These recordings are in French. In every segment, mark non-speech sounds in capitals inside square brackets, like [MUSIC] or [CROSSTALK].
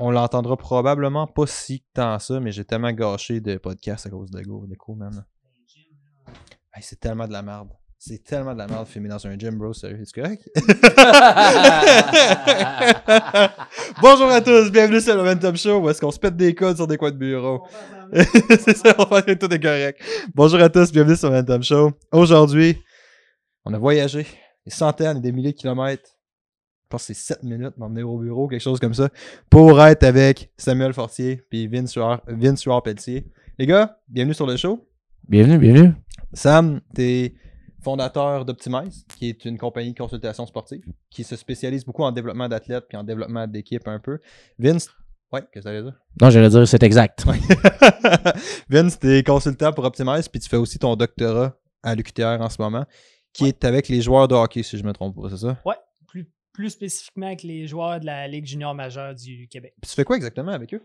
on l'entendra probablement pas si tant ça, mais j'ai tellement gâché de podcasts à cause de Go, de cool, man. Hey, c'est tellement de la merde. C'est tellement de la merde de filmer dans un gym, bro. Sérieux, c'est correct? [LAUGHS] Bonjour à tous, bienvenue sur le Momentum Show où est-ce qu'on se pète des codes sur des coins de bureau. [LAUGHS] c'est ça, on va faire tout est correct. Bonjour à tous, bienvenue sur le Momentum Show. Aujourd'hui, on a voyagé des centaines et des milliers de kilomètres. Je pense que c'est 7 minutes m'emmener au bureau, quelque chose comme ça, pour être avec Samuel Fortier puis Vince Suard, Pelletier. Les gars, bienvenue sur le show. Bienvenue, bienvenue. Sam, t'es fondateur d'Optimize, qui est une compagnie de consultation sportive, qui se spécialise beaucoup en développement d'athlètes puis en développement d'équipes un peu. Vince, ouais, qu'est-ce que t'allais dire? Non, j'allais dire c'est exact. [LAUGHS] Vince, t'es consultant pour Optimize, puis tu fais aussi ton doctorat à l'UQTR en ce moment, qui est avec les joueurs de hockey, si je me trompe pas, c'est ça? Ouais, plus, spécifiquement avec les joueurs de la Ligue junior majeure du Québec. Puis tu fais quoi exactement avec eux?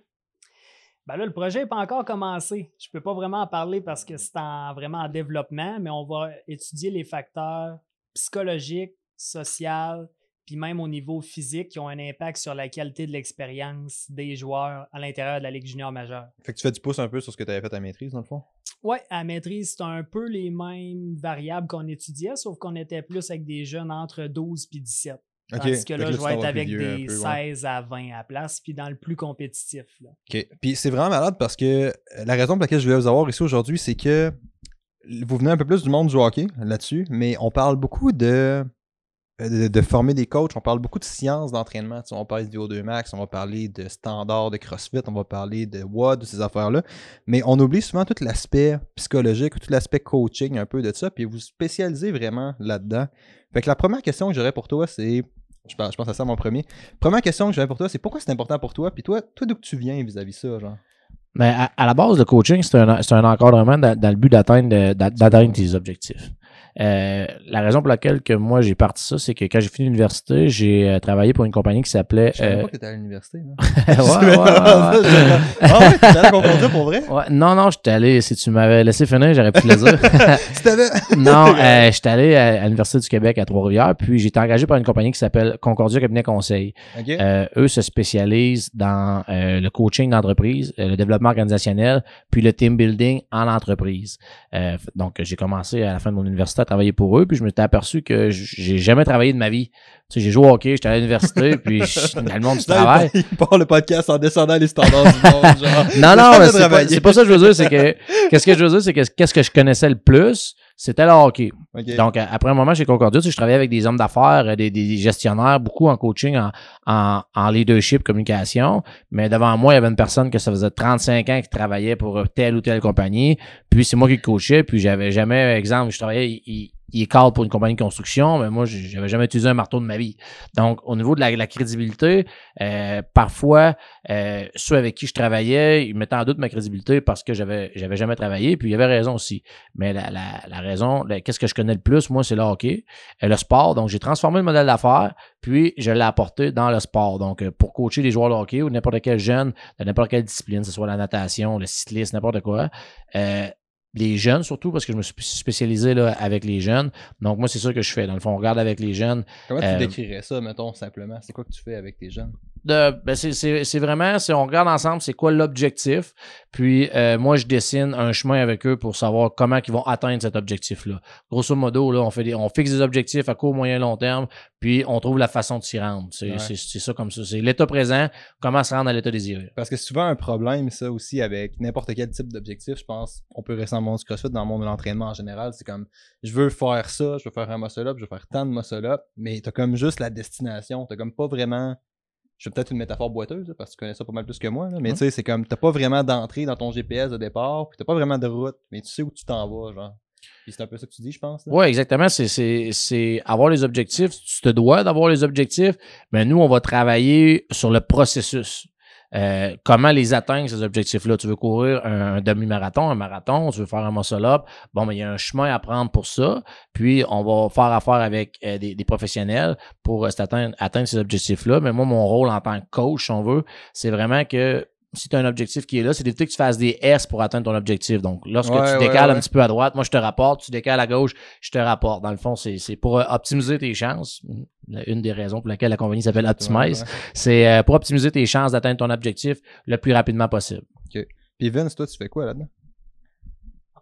Ben là, le projet n'est pas encore commencé. Je ne peux pas vraiment en parler parce que c'est en, vraiment en développement, mais on va étudier les facteurs psychologiques, sociaux, puis même au niveau physique qui ont un impact sur la qualité de l'expérience des joueurs à l'intérieur de la Ligue junior majeure. Fait que tu fais du pouce un peu sur ce que tu avais fait à maîtrise, dans le fond? Oui, à maîtrise, c'est un peu les mêmes variables qu'on étudiait, sauf qu'on était plus avec des jeunes entre 12 et 17. Tandis que là, je vais être avec des peu, ouais. 16 à 20 à place, puis dans le plus compétitif. Là. OK. Puis c'est vraiment malade parce que euh, la raison pour laquelle je vais vous avoir ici aujourd'hui, c'est que vous venez un peu plus du monde du hockey là-dessus, mais on parle beaucoup de, de, de former des coachs, on parle beaucoup de sciences d'entraînement. Tu sais, on parle de VO2 max, on va parler de standards de CrossFit, on va parler de WOD, de ces affaires-là. Mais on oublie souvent tout l'aspect psychologique ou tout l'aspect coaching, un peu de ça, puis vous spécialisez vraiment là-dedans. Fait que la première question que j'aurais pour toi, c'est. Je pense, je pense à ça mon premier. Première question que j'aurais pour toi, c'est pourquoi c'est important pour toi? Puis toi, toi d'où tu viens vis-à-vis ça, genre? Mais à, à la base, le coaching, c'est un, un encadrement dans, dans le but d'atteindre tes objectifs. Euh, la raison pour laquelle que moi j'ai parti ça, c'est que quand j'ai fini l'université, j'ai euh, travaillé pour une compagnie qui s'appelait. Je savais euh, pas que t'étais à l'université. hein. [LAUGHS] ouais, [LAUGHS] ouais, ouais, ouais. ah ouais, t'étais allé à Concordia pour vrai? Ouais, non, non, j'étais allé. Si tu m'avais laissé finir, j'aurais pu te le dire. [LAUGHS] Non, euh, j'étais allé à, à l'Université du Québec à Trois-Rivières, puis j'ai été engagé par une compagnie qui s'appelle Concordia Cabinet Conseil. Ok. Euh, eux se spécialisent dans le coaching d'entreprise, le développement organisationnel, puis le team building en entreprise. Euh, donc, j'ai commencé à la fin de mon université à travailler pour eux, puis je me suis aperçu que j'ai jamais travaillé de ma vie. Tu sais, j'ai joué au hockey, j'étais à l'université, [LAUGHS] puis je- dans le monde du travail. il part- part le podcast en descendant les standards du monde, genre. [LAUGHS] Non, non, mais c'est pas, ça que je veux dire, c'est que [LAUGHS] qu'est-ce que je veux dire, c'est que qu'est-ce que je connaissais le plus, c'était le hockey. Ok. Donc, après un moment chez Concordia, tu sais, je travaillais avec des hommes d'affaires, euh, des, des gestionnaires, beaucoup en coaching, en, en, en leadership, communication. Mais devant moi, il y avait une personne que ça faisait 35 ans qui travaillait pour telle ou telle compagnie. Puis c'est moi qui le coachais. Puis j'avais jamais, exemple, je travaillais, il, il, est cadre pour une compagnie de construction, mais moi, j'avais jamais utilisé un marteau de ma vie. Donc, au niveau de la, la crédibilité, euh, parfois, euh, ceux avec qui je travaillais, ils mettaient en doute ma crédibilité parce que j'avais j'avais jamais travaillé. Puis il y avait raison aussi. Mais la, la, la raison, qu'est-ce que je connais le plus, moi, c'est le hockey, euh, le sport. Donc, j'ai transformé le modèle d'affaires, puis je l'ai apporté dans le sport. Donc, euh, pour coacher les joueurs de hockey ou n'importe quel jeune de n'importe quelle discipline, que ce soit la natation, le cyclisme, n'importe quoi, euh, les jeunes surtout, parce que je me suis spécialisé là, avec les jeunes. Donc, moi, c'est ça que je fais. Dans le fond, on regarde avec les jeunes. Comment tu euh, décrirais ça, mettons, simplement? C'est quoi que tu fais avec tes jeunes? De- ben c'est, c'est, c'est vraiment, c'est, on regarde ensemble c'est quoi l'objectif, puis euh, moi je dessine un chemin avec eux pour savoir comment ils vont atteindre cet objectif-là. Grosso modo, là, on fait des, on fixe des objectifs à court, moyen, long terme, puis on trouve la façon de s'y rendre. C'est, Ouais. c'est, c'est ça comme ça. C'est l'état présent, comment se rendre à l'état désiré. Parce que c'est souvent un problème, ça aussi, avec n'importe quel type d'objectif. Je pense on peut rester dans le monde du CrossFit, dans le monde de l'entraînement en général. C'est comme, je veux faire ça, je veux faire un muscle-up, je veux faire tant de muscle-up, mais t'as comme juste la destination. T'as comme pas vraiment. Je fais peut-être une métaphore boiteuse, parce que tu connais ça pas mal plus que moi, là, mais tu sais, c'est comme, t'as pas vraiment d'entrée dans ton GPS de départ, puis t'as pas vraiment de route, mais tu sais où tu t'en vas, genre. Puis c'est un peu ça que tu dis, je pense. Oui, exactement. C'est, c'est, c'est avoir les objectifs. Tu te dois d'avoir les objectifs, mais nous, on va travailler sur le processus. Euh, comment les atteindre, ces objectifs-là? Tu veux courir un, demi-marathon, un marathon, tu veux faire un muscle-up. Bon, mais il y a un chemin à prendre pour ça. Puis, on va faire affaire avec euh, des, professionnels pour euh, s'atteindre- atteindre ces objectifs-là. Mais moi, mon rôle en tant que coach, si on veut, c'est vraiment que si tu as un objectif qui est là, c'est d'éviter que tu fasses des S pour atteindre ton objectif. Donc, lorsque Ouais, tu décales ouais. un petit peu à droite, moi, je te rapporte. Tu décales à gauche, je te rapporte. Dans le fond, c'est c'est pour euh, optimiser tes chances. Une des raisons pour laquelle la compagnie s'appelle Optimize. C'est euh, pour optimiser tes chances d'atteindre ton objectif le plus rapidement possible. Puis Vince, toi, tu fais quoi là-dedans?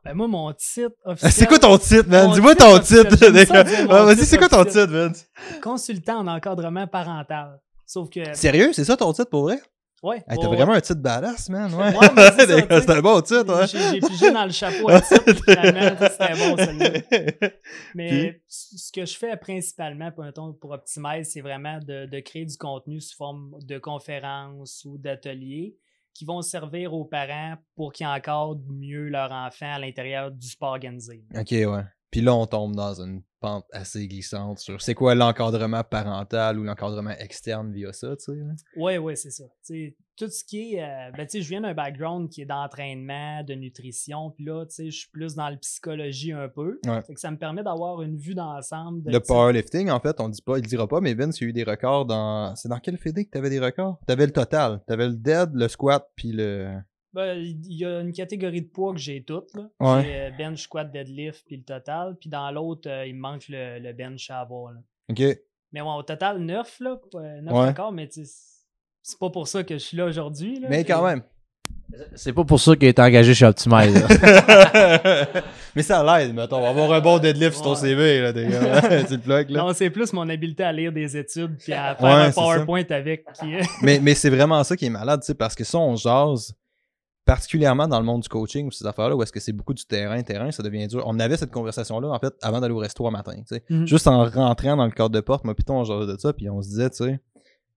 Ben, moi, mon titre [LAUGHS] officiel. C'est quoi ton titre, man? Dis-moi ton titre. Vas-y, c'est quoi ton titre, Vince? Consultant en encadrement parental. Sauf que. Sérieux? C'est ça ton titre pour vrai? Ouais. Hey, T'as ouais, vraiment un titre badass, man. Ouais, Ouais, c'est [LAUGHS] un bon titre, ouais. J'ai j'ai pigé dans le chapeau à titre, [LAUGHS] finalement, c'était bon, celui-là. Mais ce que je fais principalement pour, pour Optimize, c'est vraiment de, de créer du contenu sous forme de conférences ou d'ateliers qui vont servir aux parents pour qu'ils encadrent mieux leur enfant à l'intérieur du sport organisé. ok, ouais. Puis là, on tombe dans une pente assez glissante sur c'est quoi l'encadrement parental ou l'encadrement externe via ça, tu sais. Oui, oui, c'est ça. Tu sais, tout ce qui est. euh, ben, tu sais, je viens d'un background qui est d'entraînement, de nutrition, puis là, tu sais, je suis plus dans le psychologie un peu. Ouais. Fait que ça me permet d'avoir une vue d'ensemble. de, Le tu powerlifting, en fait, on dit pas, il dira pas, mais Vince, il y a eu des records dans. C'est dans quel fédé que t'avais des records? T'avais le total. T'avais le dead, le squat, puis le. Ben, il y a une catégorie de poids que j'ai toutes. là. Ouais. J'ai euh, bench, squat, deadlift, puis le total. Puis dans l'autre, euh, il me manque le, le bench à avoir. là. Ok. Mais ouais, au total, 9, là. 9 Ouais. records, mais c'est pas pour ça que je suis là aujourd'hui. là. Mais quand même. C'est pas pour ça qu'il est engagé chez Optimize. [LAUGHS] mais ça l'aide, mettons. On va avoir un bon deadlift sur ton. CV, là, des gars. [LAUGHS] tu le plugues, là. Non, c'est plus mon habileté à lire des études puis à faire Ouais, un. PowerPoint avec. Qui... mais mais c'est vraiment ça qui est malade, tu sais, parce que ça, on jase particulièrement dans le monde du coaching ou ces affaires-là, où est-ce que c'est beaucoup du terrain, terrain, ça devient dur. On avait cette conversation-là, en fait, avant d'aller au resto un matin, tu sais. Mhm. Juste en rentrant dans le cadre de porte, moi, Python, on jasait de ça, puis on se disait, tu sais,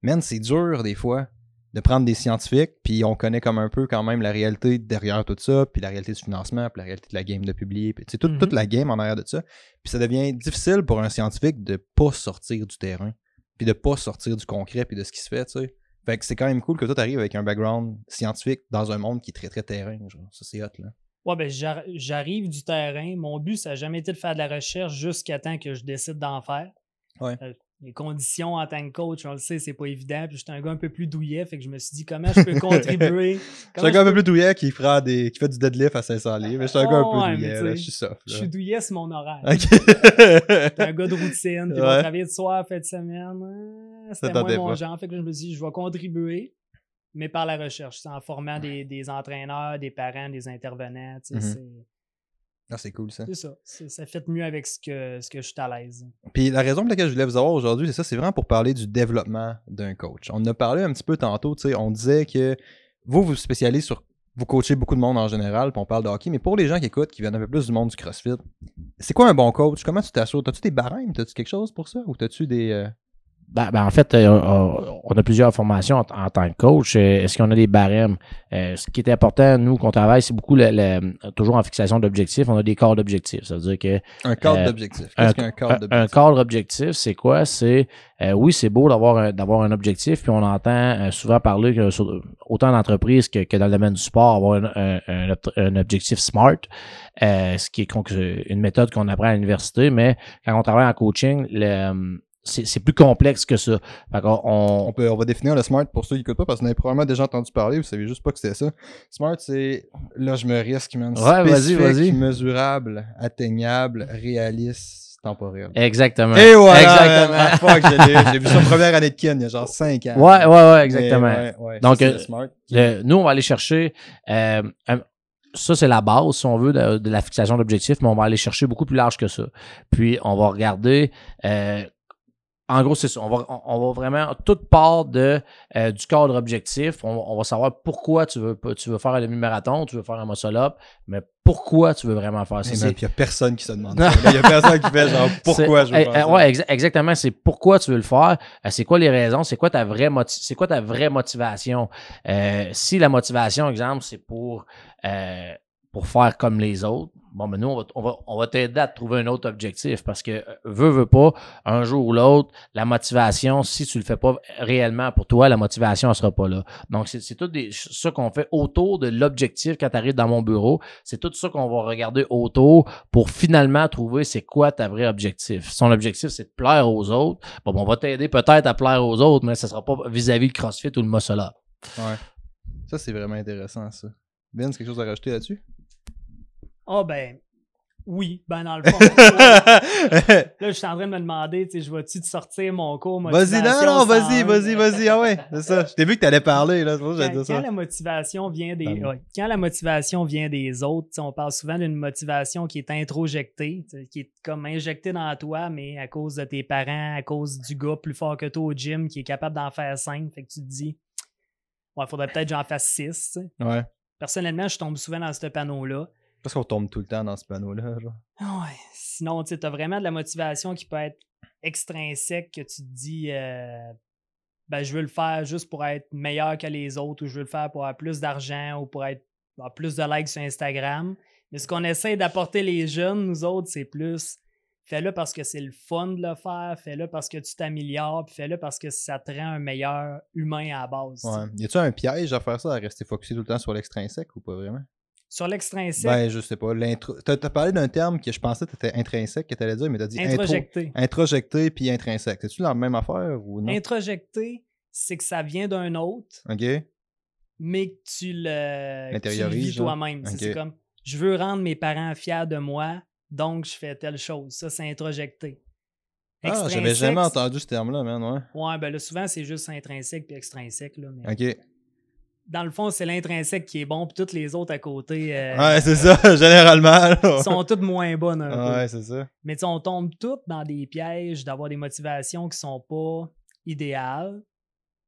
man, c'est dur, des fois, de prendre des scientifiques, puis on connaît comme un peu quand même la réalité derrière tout ça, puis la réalité du financement, puis la réalité de la game de publier, puis tu sais, toute, Mhm. toute la game en arrière de ça. Puis ça devient difficile pour un scientifique de pas sortir du terrain, puis de pas sortir du concret, puis de ce qui se fait, tu sais. Fait que c'est quand même cool que toi t'arrives avec un background scientifique dans un monde qui est très très terrain, genre. Ça c'est hot, là. Ouais, ben j'ar- j'arrive du terrain. Mon but, ça n'a jamais été de faire de la recherche jusqu'à temps que je décide d'en faire. Ouais. Euh, les conditions en tant que coach, on le sait, c'est pas évident. Puis j'étais un gars un peu plus douillet, fait que je me suis dit comment je peux [LAUGHS] contribuer? Suis un gars un peu plus douillet qui fera des. qui fait du deadlift à 500 livres. mais Je suis un gars un peu Ouais, mais douillet, là. Je suis soft, Je suis douillet, c'est mon horaire. J'étais un gars de routine, [LAUGHS] puis on Ouais. travaillait de soir, fait de semaine. euh, C'était moins mon pas. genre. Fait que je me suis dit, je vais contribuer, mais par la recherche. En formant des, des entraîneurs, des parents, des intervenants. tu sais, c'est- Ah, c'est cool ça. C'est ça. Ça fait mieux avec ce que, ce que je suis à l'aise. Puis la raison pour laquelle je voulais vous avoir aujourd'hui, c'est ça, c'est vraiment pour parler du développement d'un coach. On en a parlé un petit peu tantôt, tu sais, on disait que vous vous spécialisez sur vous coachez beaucoup de monde en général, puis on parle de hockey, mais pour les gens qui écoutent, qui viennent un peu plus du monde du CrossFit, c'est quoi un bon coach? Comment tu t'assures? T'as-tu des barèmes? T'as-tu quelque chose pour ça? Ou t'as-tu des. euh, Ben, ben, en fait, euh, euh, on a plusieurs formations en, en tant que coach. Euh, Est-ce qu'on a des barèmes? Euh, ce qui est important, nous, qu'on travaille, c'est beaucoup le, le- toujours en fixation d'objectifs. On a des cadres d'objectifs. Ça veut dire que Un cadre Euh, d'objectif. Qu'est-ce qu'un cadre un- un d'objectif? cadre objectif, c'est quoi? C'est euh, oui, c'est beau d'avoir un, d'avoir un objectif, puis on entend souvent parler que sur- autant d'entreprises que, que dans le domaine du sport, avoir un, un- un objectif SMART, euh, ce qui est une méthode qu'on apprend à l'université, mais quand on travaille en coaching, le, c'est, c'est plus complexe que ça. On, On, peut, on va définir le SMART pour ceux qui écoutent pas parce que vous avez probablement déjà entendu parler, vous savez juste pas que c'était ça. SMART, c'est. Là, je me risque, man. Ouais, vas-y, vas-y. mesurable, atteignable, réaliste, temporel. Exactement. Et voilà! Exactement. J'ai vu ça [LAUGHS] première année de kin, il y a genre 5 ans. Ouais, ouais, ouais, exactement. ouais, ouais, Donc, ça, euh, le SMART. Le- nous, on va aller chercher. euh, un- ça, c'est la base, si on veut, de, de la fixation d'objectifs, mais on va aller chercher beaucoup plus large que ça. Puis, on va regarder. euh, en gros, c'est ça. On va, on, va vraiment. Toute part de, euh, du cadre objectif. On, on va savoir pourquoi tu veux, tu veux faire un demi-marathon, tu veux faire un muscle-up, mais pourquoi tu veux vraiment faire ça. Il y a personne qui se demande ça. Il y a personne qui fait genre [LAUGHS] pourquoi je veux eh, faire eh, ça. Ouais, exa- exactement. C'est pourquoi tu veux le faire. euh, c'est quoi les raisons? C'est quoi ta vraie moti- c'est quoi ta vraie motivation? Euh, si la motivation, exemple, c'est pour euh, pour faire comme les autres, bon ben nous, on va, on va, on va t'aider à trouver un autre objectif parce que euh, veux, veux pas, un jour ou l'autre, la motivation, si tu le fais pas réellement pour toi, la motivation ne sera pas là. Donc, c'est tout des, ça qu'on fait autour de l'objectif quand tu arrives dans mon bureau. C'est tout ça qu'on va regarder autour pour finalement trouver c'est quoi ta vraie objectif. Son objectif, c'est de plaire aux autres. Bon, ben, on va t'aider peut-être à plaire aux autres, mais ce sera pas vis-à-vis le CrossFit ou le muscle up. Ouais. Ça, c'est vraiment intéressant, ça. Vince, quelque chose à rajouter là-dessus? Ah ben, oui, ben dans le fond. [LAUGHS] là, je suis en train de me demander, tu sais, je vais-tu te sortir mon cours Vas-y, non, non, vas-y, vas-y, vas-y, ah ouais, c'est ça. Je t'ai vu que t'allais parler, là, que Quand, ça. quand la motivation vient des, ouais, quand la motivation vient des autres, tu sais, on parle souvent d'une motivation qui est introjectée, tu sais, qui est comme injectée dans toi, mais à cause de tes parents, à cause du gars plus fort que toi au gym qui est capable d'en faire cinq, fait que tu te dis, ouais, faudrait peut-être que j'en fasse six. tu sais. Ouais. Personnellement, je tombe souvent dans ce panneau-là. Parce qu'on tombe tout le temps dans ce panneau-là, genre. Ouais. Sinon, tu as vraiment de la motivation qui peut être extrinsèque, que tu te dis, euh, ben, je veux le faire juste pour être meilleur que les autres, ou je veux le faire pour avoir plus d'argent, ou pour être avoir plus de likes sur Instagram. Mais ce qu'on essaie d'apporter les jeunes, nous autres, c'est plus fais-le parce que c'est le fun de le faire, fais-le parce que tu t'améliores, puis fais-le parce que ça te rend un meilleur humain à la base. Ouais. Y a-tu un piège à faire ça, à rester focusé tout le temps sur l'extrinsèque ou pas vraiment? Sur l'extrinsèque, Ben, je sais pas. T'as, t'as parlé d'un terme que je pensais que t'étais intrinsèque, que t'allais dire, mais t'as dit intro- introjecté. introjecté puis intrinsèque. C'est-tu la même affaire ou non? Introjecté, c'est que ça vient d'un autre, Ok. mais que tu le, que tu le vis toi-même. C'est- comme je veux rendre mes parents fiers de moi, donc je fais telle chose. Ça, c'est introjecté. Ah, j'avais jamais entendu ce terme-là, man, ouais. Ouais, ben là, souvent, c'est juste intrinsèque puis extrinsèque. Là, mais Ok. Dans le fond, c'est l'intrinsèque qui est bon, puis toutes les autres à côté euh, Ouais, c'est ça, [LAUGHS] généralement. là. sont toutes moins bonnes un. Ouais, c'est ça. Mais tu sais, on tombe toutes dans des pièges d'avoir des motivations qui sont pas idéales.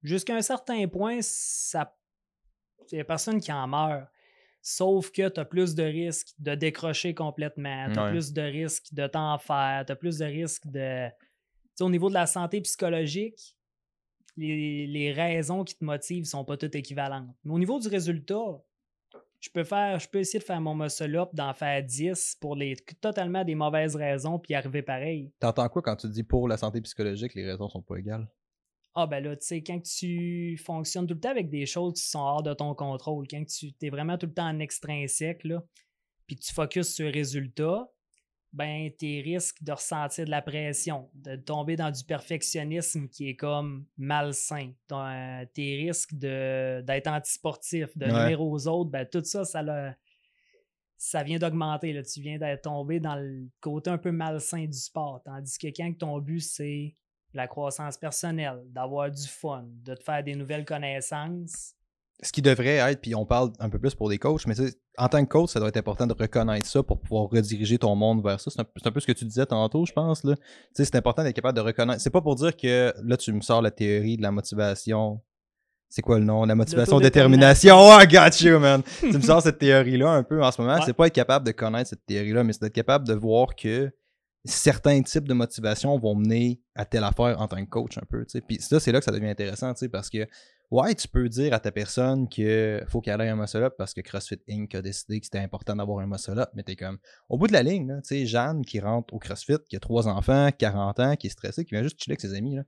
Jusqu'à un certain point, ça. Il n'y a personne qui en meurt. Sauf que tu as plus de risques de décrocher complètement. Tu as Ouais. plus de risques de t'en faire. Tu as plus de risques de. Tu sais, au niveau de la santé psychologique, les, les raisons qui te motivent sont pas toutes équivalentes. Mais au niveau du résultat, je peux faire, je peux essayer de faire mon muscle up, d'en faire 10 pour les totalement des mauvaises raisons, puis arriver pareil. T'entends quoi quand tu dis pour la santé psychologique, les raisons sont pas égales? Ah ben là, tu sais, quand tu fonctionnes tout le temps avec des choses qui sont hors de ton contrôle, quand tu es vraiment tout le temps en extrinsèque, là, puis tu focuses sur le résultat, ben tes risques de ressentir de la pression, de tomber dans du perfectionnisme qui est comme malsain, euh, tes risques de- d'être antisportif, de Ouais. nuire aux autres, ben tout ça, ça ça vient d'augmenter. Tu viens d'être tombé dans le côté un peu malsain du sport. Tandis que quand ton but, c'est la croissance personnelle, d'avoir du fun, de te faire des nouvelles connaissances. Ce qui devrait être, puis on parle un peu plus pour des coachs, mais tu sais, en tant que coach, ça doit être important de reconnaître ça pour pouvoir rediriger ton monde vers ça. C'est un, peu ce que tu disais tantôt, je pense. Là. Tu sais, c'est important d'être capable de reconnaître. C'est pas pour dire que là, tu me sors la théorie de la motivation. C'est quoi le nom? La motivation détermination. Oh, I got you, man! [LAUGHS] tu me sors cette théorie-là un peu en ce moment. Ouais. C'est pas être capable de connaître cette théorie-là, mais c'est d'être capable de voir que certains types de motivation vont mener à telle affaire en tant que coach un peu. Puis ça, c'est là que ça devient intéressant, tu sais, parce que ouais, tu peux dire à ta personne que faut qu'elle ait un muscle up parce que CrossFit Inc. a décidé que c'était important d'avoir un muscle up, mais t'es comme au bout de la ligne, tu sais, Jeanne qui rentre au CrossFit, qui a trois enfants, 40 ans, qui est stressée, qui vient juste chiller avec ses amis, là.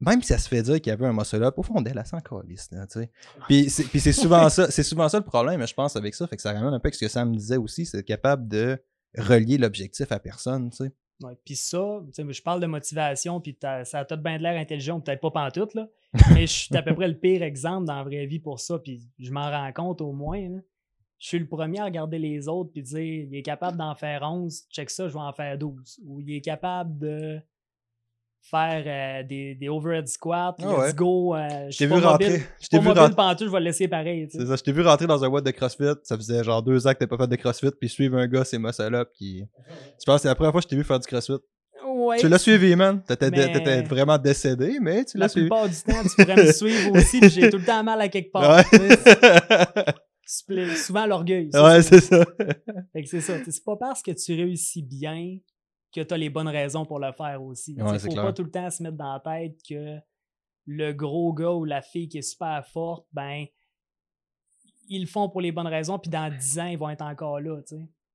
Même si ça se fait dire qu'il y avait un muscle up, au fond d'elle, elle s'en calisse, tu sais. Puis c'est, souvent ça, c'est souvent ça le problème, je pense, avec ça. Fait que ça ramène un peu à ce que Sam disait aussi, c'est capable de relier l'objectif à personne, tu sais. Ouais, Puis ça, je parle de motivation, puis ça a tout bien de l'air intelligent, peut-être pas pantoute, là. [LAUGHS] mais je suis à peu près le pire exemple dans la vraie vie pour ça, puis je m'en rends compte au moins. là. Je suis le premier à regarder les autres puis dire il est capable d'en faire 11, check ça, je vais en faire 12. Ou il est capable de faire euh, des, des overhead squats, Ah let's go. euh, je t'ai vu rentrer. mobile, Je t'ai pas vu rentrer. pantoute, je vais le laisser pareil. tu sais. C'est ça, je t'ai vu rentrer dans un WOD de CrossFit, ça faisait genre deux ans que t'as pas fait de CrossFit, puis suivre un gars, c'est muscle up qui. Je pense que c'est la première fois que je t'ai vu faire du CrossFit? Ouais. Tu l'as suivi, man. T'étais, Mais- t'étais vraiment décédé, mais tu La l'as suivi. plupart du temps, tu pourrais me [LAUGHS] suivre aussi, puis j'ai tout le temps mal à quelque part. Ouais, tu sais. [LAUGHS] Souvent l'orgueil. ça, ouais c'est ça. Fait que c'est ça. C'est pas parce que tu réussis bien que tu as les bonnes raisons pour le faire aussi. Il Ouais, ne faut clair. pas tout le temps se mettre dans la tête que le gros gars ou la fille qui est super forte, ben, ils le font pour les bonnes raisons, puis dans 10 ans, ils vont être encore là.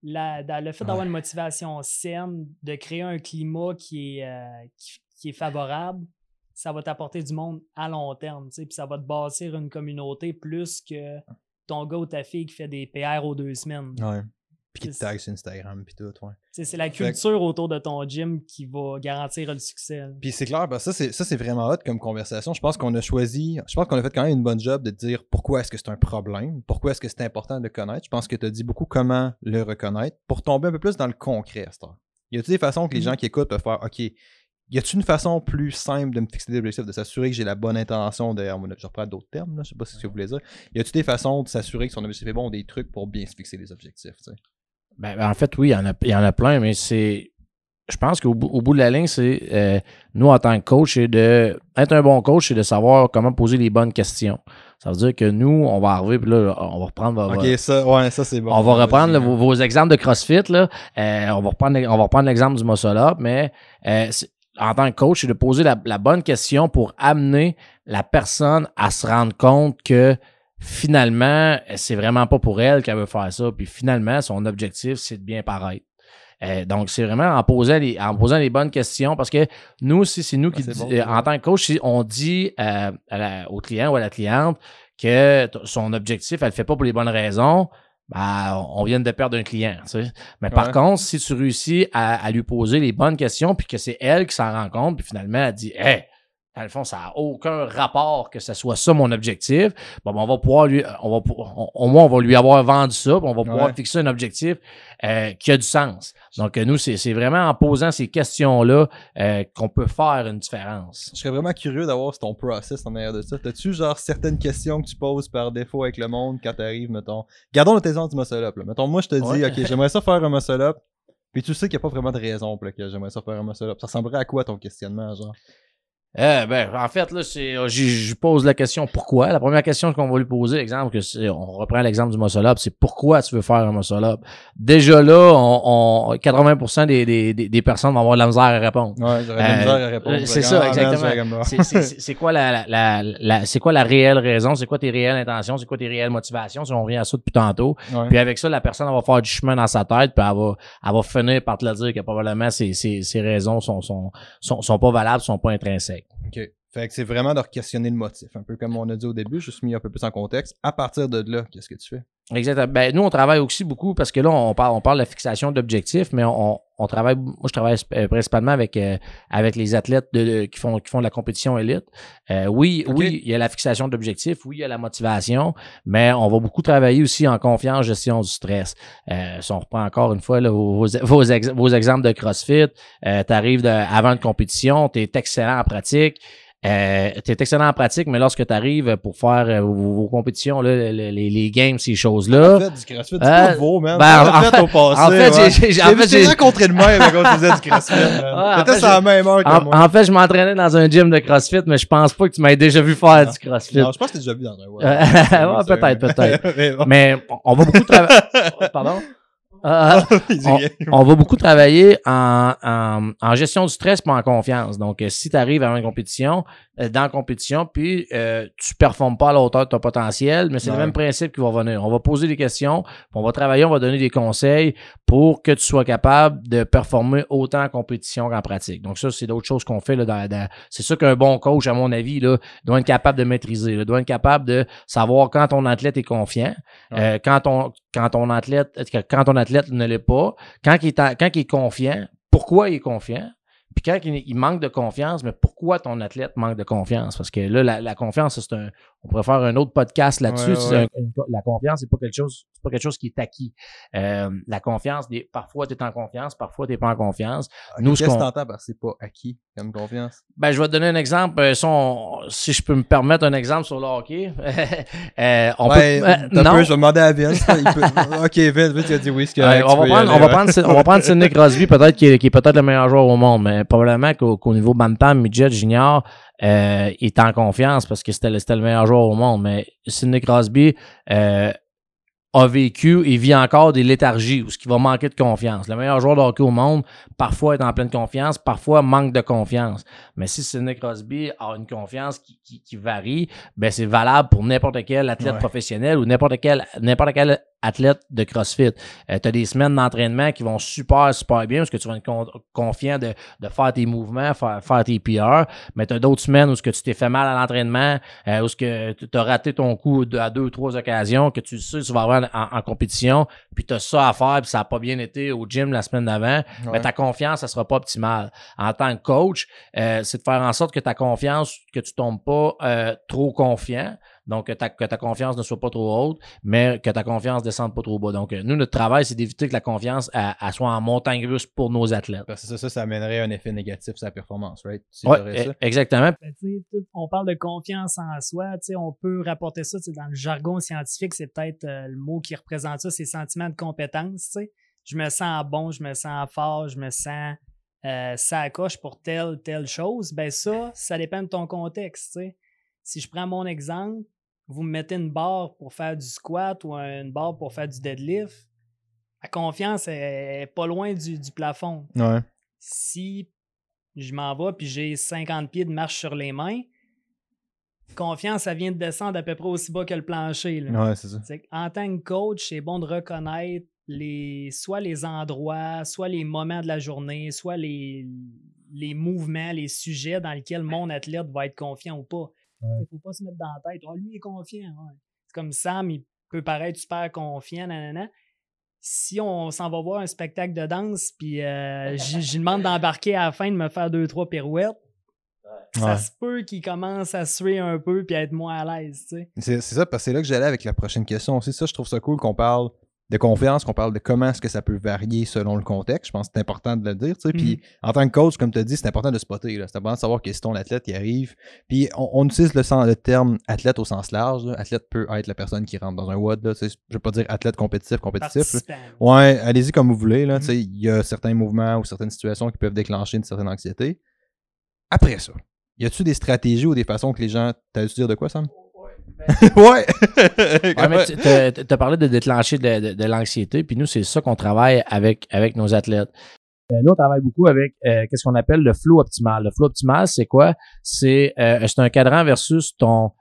La- dans le fait d'avoir Ouais. une motivation saine, de créer un climat qui est, euh, qui, qui est favorable, ça va t'apporter du monde à long terme. Puis ça va te bâtir une communauté plus que ton gars ou ta fille qui fait des PR aux deux semaines. Ouais. Puis qui te C'est- tag sur Instagram, puis tout, ouais. C'est la que- culture autour de ton gym qui va garantir le succès. là. Puis c'est clair, ben ça c'est vraiment hot comme conversation. Je pense qu'on a choisi, je pense qu'on a fait quand même une bonne job de dire pourquoi est-ce que c'est un problème, pourquoi est-ce que c'est important de le connaître. Je pense que tu as dit beaucoup comment le reconnaître pour tomber un peu plus dans le concret à cette heure. Y a-t-il des façons que les Mhm. gens qui écoutent peuvent faire OK, y a-t-il une façon plus simple de me fixer des objectifs, de s'assurer que j'ai la bonne intention derrière mon Je reprends d'autres termes, là, je sais pas ce que vous voulez dire. Y a-t-il des façons de s'assurer que son objectif est bon, des trucs pour bien se fixer les objectifs, tu sais? Ben, ben, en fait, oui, il y en a, il y en a plein, mais c'est. Je pense qu'au bout, au bout de la ligne, c'est euh, nous, en tant que coach, c'est de. Être un bon coach, c'est de savoir comment poser les bonnes questions. Ça veut dire que nous, on va arriver, puis là, on va reprendre. OK, ça, ouais, ça c'est bon. On va reprendre là, Vas-y. vos, vos exemples de CrossFit. Là. Euh, on, va reprendre, on va reprendre l'exemple du muscle up, mais euh, en tant que coach, c'est de poser la, la bonne question pour amener la personne à se rendre compte que finalement, c'est vraiment pas pour elle qu'elle veut faire ça. Puis finalement, son objectif, c'est de bien paraître. Euh, donc, c'est vraiment en posant, les, en posant les bonnes questions parce que nous aussi, c'est nous qui, Ah, bon, euh, en tant que coach, si on dit euh, à la- au client ou à la cliente que son objectif, elle le fait pas pour les bonnes raisons, ben, on vient de perdre un client. tu sais. Mais par contre, si tu réussis à, à lui poser les bonnes questions, puis que c'est elle qui s'en rend compte, puis finalement, elle dit Hey, dans le fond, ça n'a aucun rapport que ce soit ça mon objectif. Bon, ben, on va pouvoir lui, on va, on- au moins, on va lui avoir vendu ça, puis on va pouvoir Ouais. fixer un objectif euh, qui a du sens. Donc, euh, nous, c'est vraiment en posant ces questions-là euh, qu'on peut faire une différence. Je serais vraiment curieux d'avoir ton process en arrière de ça. T'as-tu genre certaines questions que tu poses par défaut avec le monde quand t'arrives, mettons? Gardons le exemple du muscle up. Là. Mettons, moi je te dis, ok, j'aimerais ça faire un muscle up. Puis tu sais qu'il n'y a pas vraiment de raison pour laquelle j'aimerais ça faire un muscle up. Ça ressemblerait à quoi ton questionnement, genre? Euh, ben, en fait, là, c'est, euh, je pose la question pourquoi? La première question qu'on va lui poser, exemple, que c'est, on reprend l'exemple du muscle up, c'est pourquoi tu veux faire un muscle up? Déjà là, on, on 80% des, des, des, personnes vont avoir de la misère à répondre. Ouais, j'aurais de la Euh, misère à répondre. euh, c'est ça, ah, exactement. C'est- quoi la, la, la, la- c'est quoi la réelle raison, c'est quoi tes réelles intentions, c'est quoi tes réelles motivations, si on revient à ça depuis tantôt. Ouais. Puis avec ça, la personne elle va faire du chemin dans sa tête, puis elle va, elle va finir par te le dire que probablement ses, ses, ses raisons sont, sont, sont, sont pas valables, sont pas intrinsèques. Ok. Fait que c'est vraiment de questionner le motif. Un peu comme on a dit au début, juste mis un peu plus en contexte. À partir de là, qu'est-ce que tu fais? Exactement. Ben, nous, on travaille aussi beaucoup parce que là, on parle, on parle de la fixation d'objectifs, mais on, on travaille, moi, je travaille euh, principalement avec, euh, avec les athlètes de, de- qui, font, qui font de la compétition élite. Euh, oui, oui, il y a la fixation d'objectifs, oui, il y a la motivation, mais on va beaucoup travailler aussi en confiance, gestion du stress. Euh, si on reprend encore une fois là, vos, vos, ex- vos exemples de CrossFit, euh, tu arrives avant une compétition, tu es excellent en pratique. Euh, tu es excellent en pratique, mais lorsque tu arrives pour faire euh, vos, vos compétitions, là, les, les- les games, ces choses-là, En fait, du crossfit, c'est Euh, pas beau, man. ben, en en fait, au passé. en fait, ouais. j'ai- j'ai- en J'ai fait, vu tes j'ai- rencontré de même quand on faisait du crossfit, man. [LAUGHS] T'étais fait, sur la même heure que En, moi. en fait, je m'entraînais dans un gym de CrossFit, mais je pense pas que tu m'aies déjà vu faire Non. du CrossFit. Non, je pense que t'es déjà vu dans un [LAUGHS] Euh, ouais, peut-être, peut-être. [LAUGHS] Mais bon. Mais on va beaucoup travailler. Pardon? Euh, Il dit on, va beaucoup travailler en, en, en gestion du stress mais en confiance. Donc, euh, si tu arrives à une compétition, euh, dans la compétition, puis euh, tu performes pas à la hauteur de ton potentiel, mais c'est le même principe qui va venir. On va poser des questions, on va travailler, on va donner des conseils pour que tu sois capable de performer autant en compétition qu'en pratique. Donc, ça, c'est d'autres choses qu'on fait. Là, dans, dans- c'est ça qu'un bon coach, à mon avis, là, doit être capable de maîtriser, là, doit être capable de savoir quand ton athlète est confiant, Ouais. euh, quand, ton, quand ton athlète quand ton athlète ne l'est pas, quand il est, quand il est confiant, pourquoi il est confiant, puis quand il, manque de confiance, mais pourquoi ton athlète manque de confiance? Parce que là, la, la confiance, c'est un. On pourrait faire un autre podcast là-dessus. Ouais, ouais. la confiance, c'est pas quelque chose, c'est pas quelque chose qui est acquis. Euh, la confiance, des, parfois tu es en confiance, parfois tu n'es pas en confiance. Nous, ce Qu'est-ce que qu'on- t'entends par c'est pas acquis comme confiance? Ben, je vais te donner un exemple. Euh, si, on- si je peux me permettre un exemple sur le hockey. [LAUGHS] Euh, on ouais, peut. euh, non. peu, je vais demander à Vince. il peut- [LAUGHS] Ok, Vince, Vince, il a dit oui, Ouais, on, tu va prendre, aller, on, va ouais. prendre, Sid- on va prendre Sidney Crosby, peut-être qui est, peut-être le meilleur joueur au monde, mais probablement qu'au niveau Bantam, Midget, Junior, euh, il est en confiance parce que c'était le, c'était le meilleur joueur au monde. Mais Sidney Crosby euh, a vécu et vit encore des léthargies où ce qui va manquer de confiance. Le meilleur joueur de hockey au monde, parfois est en pleine confiance, parfois manque de confiance. Mais si Sidney Crosby a une confiance qui, qui, qui varie, ben c'est valable pour n'importe quel athlète Ouais. professionnel ou n'importe quel, n'importe quel athlète de CrossFit. Euh, tu as des semaines d'entraînement qui vont super, super bien parce que tu vas être confiant de, de, faire tes mouvements, faire, faire tes PR. Mais tu as d'autres semaines où ce que tu t'es fait mal à l'entraînement, euh, où ce que tu as raté ton coup à deux ou trois occasions, que tu sais tu vas avoir en, compétition, puis tu as ça à faire, puis ça n'a pas bien été au gym la semaine d'avant, mais ta confiance, ça sera pas optimale. En tant que coach, euh, c'est de faire en sorte que ta confiance, que tu tombes pas euh, trop confiant. Donc, que ta, que ta confiance ne soit pas trop haute, mais que ta confiance ne descende pas trop bas. Donc, nous, notre travail, c'est d'éviter que la confiance elle, soit en montagne russe pour nos athlètes. Parce que ça, ça, ça amènerait un effet négatif sur la performance, right? e, exactement. Ben, on parle de confiance en soi. On peut rapporter ça dans le jargon scientifique, c'est peut-être euh, le mot qui représente ça, c'est sentiment de compétence. sais. Je me sens bon, je me sens fort, je me sens euh, ça coche pour telle, telle chose. Ben ça, ça dépend de ton contexte. sais. Si je prends mon exemple, vous me mettez une barre pour faire du squat ou une barre pour faire du deadlift, la confiance est pas loin du, plafond. Si je m'en vais puis j'ai 50 pieds de marche sur les mains, confiance, ça vient de descendre à peu près aussi bas que le plancher. En tant que coach, c'est bon de reconnaître les, soit les endroits, soit les moments de la journée, soit les, les mouvements, les sujets dans lesquels mon athlète va être confiant ou pas. Il ne faut pas se mettre dans la tête. Oh, lui est confiant. C'est comme Sam, il peut paraître super confiant, nanana. Si on s'en va voir un spectacle de danse, puis euh, je demande d'embarquer à la fin de me faire deux, trois pirouettes, ça se peut qu'il commence à suer un peu puis à être moins à l'aise. C'est ça, parce que c'est là que j'allais avec la prochaine question aussi. Ça, je trouve ça cool qu'on parle de confiance, qu'on parle de comment est-ce que ça peut varier selon le contexte. Je pense que c'est important de le dire. Puis mm-hmm. en tant que coach, comme tu as dit, c'est important de spotter. C'est important de savoir que si ton athlète qui arrive. Puis on, utilise le, le, terme athlète au sens large. Athlète peut être la personne qui rentre dans un WOD. Là. Je veux pas dire athlète compétitif, compétitif. Ouais, allez-y comme vous voulez. Là. Tu sais, mm-hmm. Il y a certains mouvements ou certaines situations qui peuvent déclencher une certaine anxiété. Après ça, y a-tu des stratégies ou des façons que les gens. T'as-tu dire de quoi, Sam? [LAUGHS] ouais! tu as parlé de déclencher de, l'anxiété, puis nous, c'est ça qu'on travaille avec, avec nos athlètes. Euh, nous, on travaille beaucoup avec euh, qu'est-ce qu'on appelle le flow optimal. Le flow optimal, c'est quoi? C'est euh, un cadran versus ton,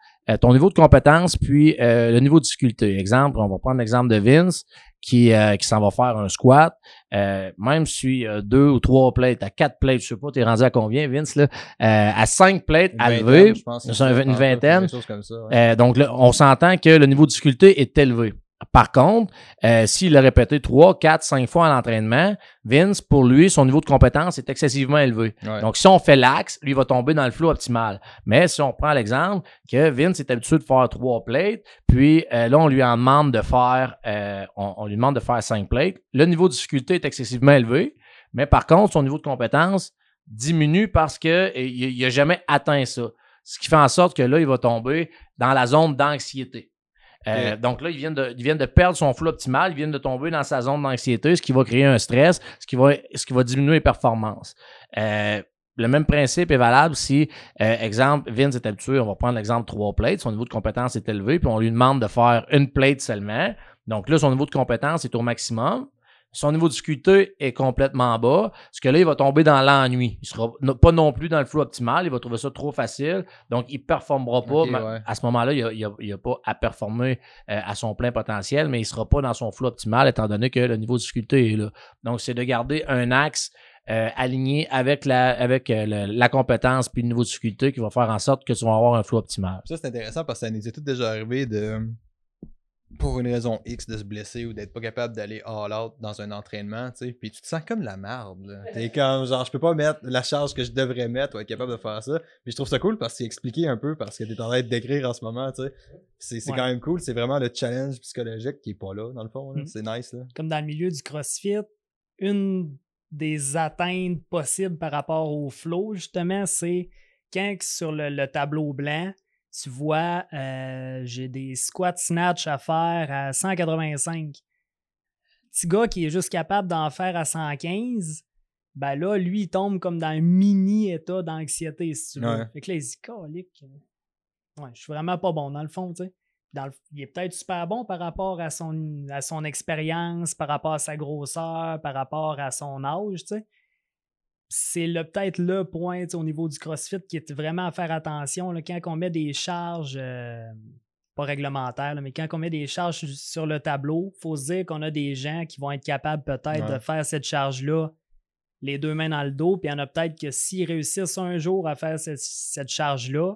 ton niveau de compétence, puis le niveau de difficulté. Exemple, on va prendre l'exemple de Vince qui, euh, qui s'en va faire un squat, euh, même si euh, deux ou trois plates, à quatre plates, je sais pas, tu es rendu à combien, Vince, là, euh, à cinq plates à lever, une vingtaine. donc là, on s'entend que le niveau de difficulté est élevé. Par contre, euh, s'il l'a répété trois, quatre, cinq fois à l'entraînement, Vince, pour lui, son niveau de compétence est excessivement élevé. Donc, si on fait l'axe, lui va tomber dans le flot optimal. Mais si on prend l'exemple que Vince est habitué de faire trois plates, puis euh, là, on lui en demande de faire, euh, on, lui demande de faire cinq plates, le niveau de difficulté est excessivement élevé. Mais par contre, son niveau de compétence diminue parce qu'il n'a jamais atteint ça. Ce qui fait en sorte que là, il va tomber dans la zone d'anxiété. Euh, donc là, ils viennent, de, de perdre son flow optimal, ils viennent de tomber dans sa zone d'anxiété, ce qui va créer un stress, ce qui va, ce qui va diminuer les performances. Euh, le même principe est valable si, euh, exemple, Vince est habitué, on va prendre l'exemple trois plates, son niveau de compétence est élevé, puis on lui demande de faire une plate seulement. Donc là, son niveau de compétence est au maximum son niveau de difficulté est complètement bas, parce que là, il va tomber dans l'ennui. Il sera pas non plus dans le flou optimal, il va trouver ça trop facile, donc il ne performera pas. À ce moment-là, il n'a pas à performer euh, à son plein potentiel, mais il ne sera pas dans son flou optimal, étant donné que le niveau de difficulté est là. Donc, c'est de garder un axe euh, aligné avec la avec euh, la compétence puis le niveau de difficulté qui va faire en sorte que tu vas avoir un flou optimal. Ça, c'est intéressant parce que ça nous est tout déjà arrivé de pour une raison X de se blesser ou d'être pas capable d'aller all out dans un entraînement, tu sais, puis tu te sens comme la merde. [LAUGHS] T'es comme genre je peux pas mettre la charge que je devrais mettre ou être capable de faire ça. Puis je trouve ça cool parce que c'est expliqué un peu parce que t'es en train de décrire en ce moment, tu sais. C'est quand même cool, c'est vraiment le challenge psychologique qui est pas là dans le fond, mm. c'est nice là. Comme dans le milieu du CrossFit, une des atteintes possibles par rapport au flow justement, c'est quand sur le tableau blanc, tu vois, euh, j'ai des squats snatch à faire à 185. Petit gars qui est juste capable d'en faire à 115, ben là, lui, il tombe comme dans un mini état d'anxiété, si tu veux. Fait que là, il dit, calique. Ouais, je suis vraiment pas bon, dans le fond, tu sais. il est peut-être super bon par rapport à son, à son expérience, par rapport à sa grosseur, par rapport à son âge, tu sais c'est peut-être le point au niveau du CrossFit qui est vraiment à faire attention. Là, quand on met des charges euh, pas réglementaire, là, mais quand on met des charges sur le tableau, il faut se dire qu'on a des gens qui vont être capables peut-être Ouais. de faire cette charge-là les deux mains dans le dos. Puis il y en a peut-être que s'ils réussissent un jour à faire cette, cette charge-là,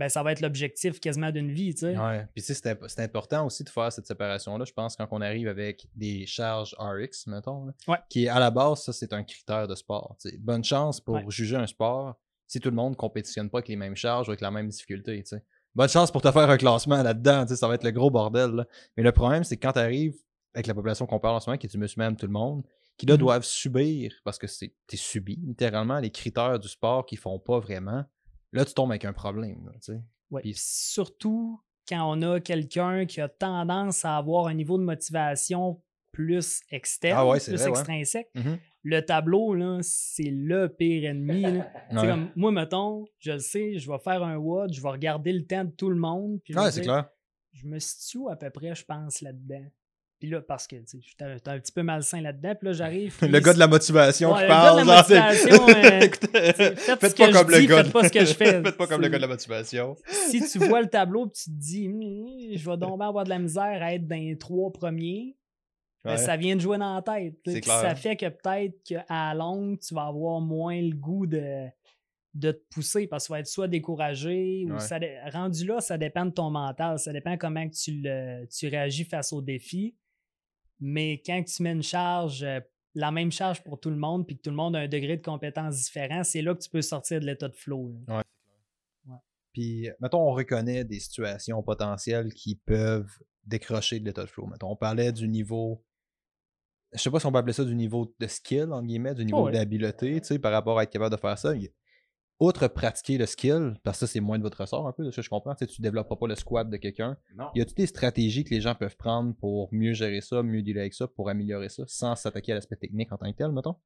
ben ça va être l'objectif quasiment d'une vie, tu sais. Ouais. Puis tu sais, c'est imp- c'est important aussi de faire cette séparation-là, je pense, quand on arrive avec des charges RX, mettons, là, Ouais. qui à la base, ça, c'est un critère de sport. tu sais. Bonne chance pour Ouais. juger un sport si tout le monde ne compétitionne pas avec les mêmes charges ou avec la même difficulté. tu sais. Bonne chance pour te faire un classement là-dedans, tu sais, ça va être le gros bordel. là. Mais le problème, c'est que quand tu arrives avec la population qu'on parle en ce moment, qui est du même tout le monde, qui là Mhm. doivent subir, parce que t'es subi littéralement, les critères du sport qu'ils font pas vraiment, là tu tombes avec un problème. là, tu sais. Ouais. Puis- Surtout quand on a quelqu'un qui a tendance à avoir un niveau de motivation plus externe, Ah ouais, plus vrai, ouais. extrinsèque. Mhm. Le tableau, c'est le pire ennemi. là. [LAUGHS] Ouais. comme, moi, mettons, je le sais, je vais faire un WOD, je vais regarder le temps de tout le monde. Puis c'est clair. Je me situe à peu près, je pense, là-dedans. Puis là, parce que j'étais un, un petit peu malsain là-dedans. Puis là, j'arrive. [LAUGHS] Le gars de la motivation Ouais, qui le gars parle. de la motivation, [LAUGHS] euh, Écoutez, faites pas comme le dis, gars. faites pas ce que je fais. [LAUGHS] Faites pas comme le gars de la motivation. si tu vois le tableau et tu te dis Hum, je vais donc avoir de la misère à être dans les trois premiers, ben, ça vient de jouer dans la tête. Puis. Ça fait que peut-être qu'à longue, tu vas avoir moins le goût de, de te pousser parce que tu vas être soit découragé ou ça rendu là, ça dépend de ton mental. Ça dépend comment tu, le, tu réagis face au défi. Mais quand tu mets une charge, euh, la même charge pour tout le monde, puis que tout le monde a un degré de compétence différent, c'est là que tu peux sortir de l'état de flow. là. Puis, mettons, on reconnaît des situations potentielles qui peuvent décrocher de l'état de flow. Mettons, on parlait du niveau. Je sais pas si on peut appeler ça du niveau de skill, entre guillemets, du niveau ouais. d'habileté, tu sais, par rapport à être capable de faire ça. Il y a- Outre pratiquer le skill, parce que ça, c'est moins de votre ressort un peu, de ce que je comprends, tu sais, tu développes pas le squat de quelqu'un. Non. Y a-t-il des stratégies que les gens peuvent prendre pour mieux gérer ça, mieux dealer avec ça, pour améliorer ça, sans s'attaquer à l'aspect technique en tant que tel, mettons?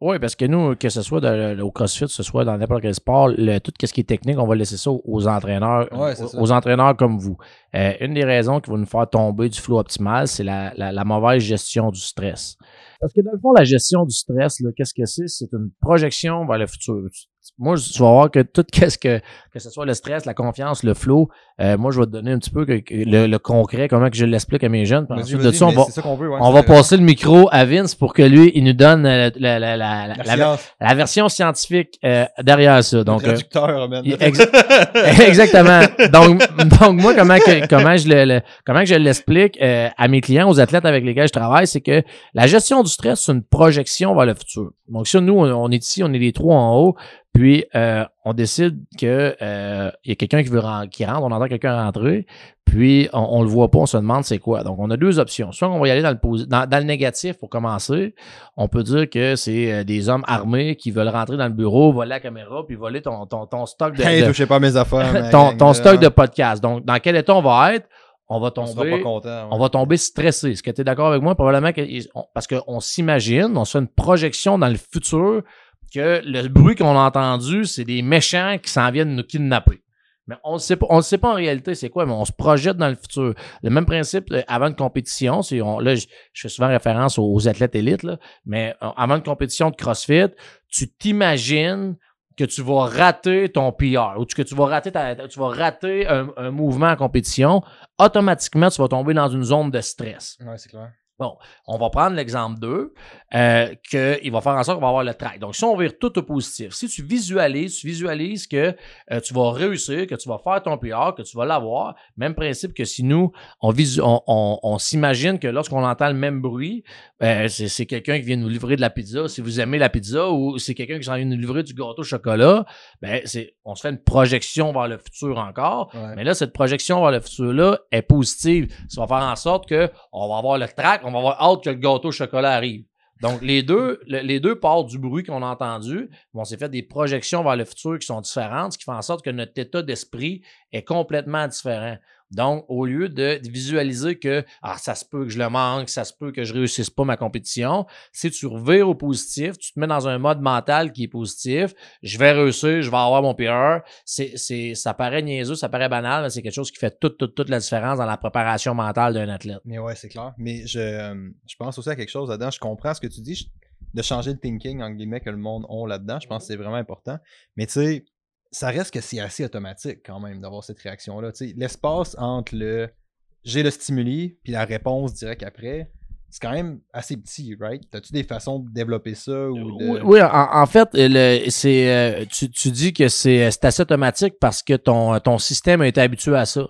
Oui, parce que nous, que ce soit dans le- au CrossFit, que ce soit dans n'importe quel sport, le- tout ce qui est technique, on va laisser ça aux- entraîneurs, Ouais, aux, ça. aux entraîneurs comme vous. Euh, une des raisons qui va nous faire tomber du flow optimal, c'est la, la- la mauvaise gestion du stress. Parce que dans le fond, la gestion du stress, qu'est-ce que c'est? C'est une projection vers le futur. Tu- Moi, tu vas voir que tout [LAUGHS] qu'est-ce que, que ce soit le stress, la confiance, le flow, euh, moi, je vais te donner un petit peu que- que le, le concret, comment que je l'explique à mes jeunes. Puis ensuite de ça, on va, c'est ça qu'on veut, ouais, on va passer le micro à Vince pour que lui, il nous donne euh, la, la, la, la, La version scientifique euh, derrière ça. le Donc, euh, traducteur, ex- [LAUGHS] exactement. Donc, donc moi, comment que, comment je le, le- comment que je l'explique euh, à mes clients, aux athlètes avec lesquels je travaille, c'est que la gestion du stress, c'est une projection vers le futur. Donc, ça, nous, on, est ici, on est les trois en haut, puis euh, on décide que euh, il y a quelqu'un qui veut qui rentre, on entend quelqu'un rentrer, puis on, on le voit pas, on se demande c'est quoi. Donc, on a deux options. Soit on va y aller dans le, dans, dans le négatif pour commencer. On peut dire que c'est euh, des hommes armés qui veulent rentrer dans le bureau, voler la caméra, puis voler ton, ton, ton stock de, Hey, de- touchez pas mes affaires. [LAUGHS] ton, ton stock de podcast. Donc, dans quel état on va être? On va tomber, content. on va tomber stressé. Est-ce que tu es d'accord avec moi? Probablement que, parce qu'on s'imagine, on se fait une projection dans le futur que le bruit qu'on a entendu, c'est des méchants qui s'en viennent nous kidnapper. Mais on ne sait pas, on sait pas en réalité c'est quoi, mais on se projette dans le futur. Le même principe euh, avant une compétition, on, là je, je fais souvent référence aux, aux athlètes élites, là, mais euh, avant une compétition de CrossFit, tu t'imagines que tu vas rater ton PR ou que tu vas rater, ta- tu vas rater un, mouvement en compétition, automatiquement, tu vas tomber dans une zone de stress. Ouais, c'est clair. On va prendre l'exemple 2, euh, qu'il va faire en sorte qu'on va avoir le track. Donc, si on vire tout au positif, si tu visualises, tu visualises que euh, tu vas réussir, que tu vas faire ton PR, que tu vas l'avoir, même principe que si nous, on, visu- on, on- on s'imagine que lorsqu'on entend le même bruit, euh, c'est c'est quelqu'un qui vient nous livrer de la pizza, si vous aimez la pizza, ou c'est quelqu'un qui vient nous livrer du gâteau au chocolat, ben, c'est, on se fait une projection vers le futur encore. Ouais. Mais là, cette projection vers le futur-là est positive. Ça va faire en sorte que on va avoir le track, on va avoir hâte que le gâteau au chocolat arrive. Donc, les deux, le- les du bruit qu'on a entendu. On s'est fait des projections vers le futur qui sont différentes, ce qui fait en sorte que notre état d'esprit est complètement différent. Donc, au lieu de visualiser que ah, ça se peut que je le manque, ça se peut que je réussisse pas ma compétition, si tu revires au positif, tu te mets dans un mode mental qui est positif, je vais réussir, je vais avoir mon PR. C'est, c'est, ça paraît niaiseux, ça paraît banal, mais c'est quelque chose qui fait toute, toute, toute la différence dans la préparation mentale d'un athlète. Mais ouais, c'est clair. Mais je, euh, je pense aussi à quelque chose là-dedans. Je comprends ce que tu dis, de changer le thinking, en guillemets, que le monde a là-dedans. Je pense que c'est vraiment important. Mais tu sais, ça reste que c'est assez automatique quand même d'avoir cette réaction-là. L'espace entre le j'ai le stimuli puis la réponse directe après, c'est quand même assez petit, right? As-tu des façons de développer ça ou de... Oui, oui, en, en fait, le, c'est, euh, tu, tu dis que c'est, c'est assez automatique parce que ton, ton système a été habitué à ça.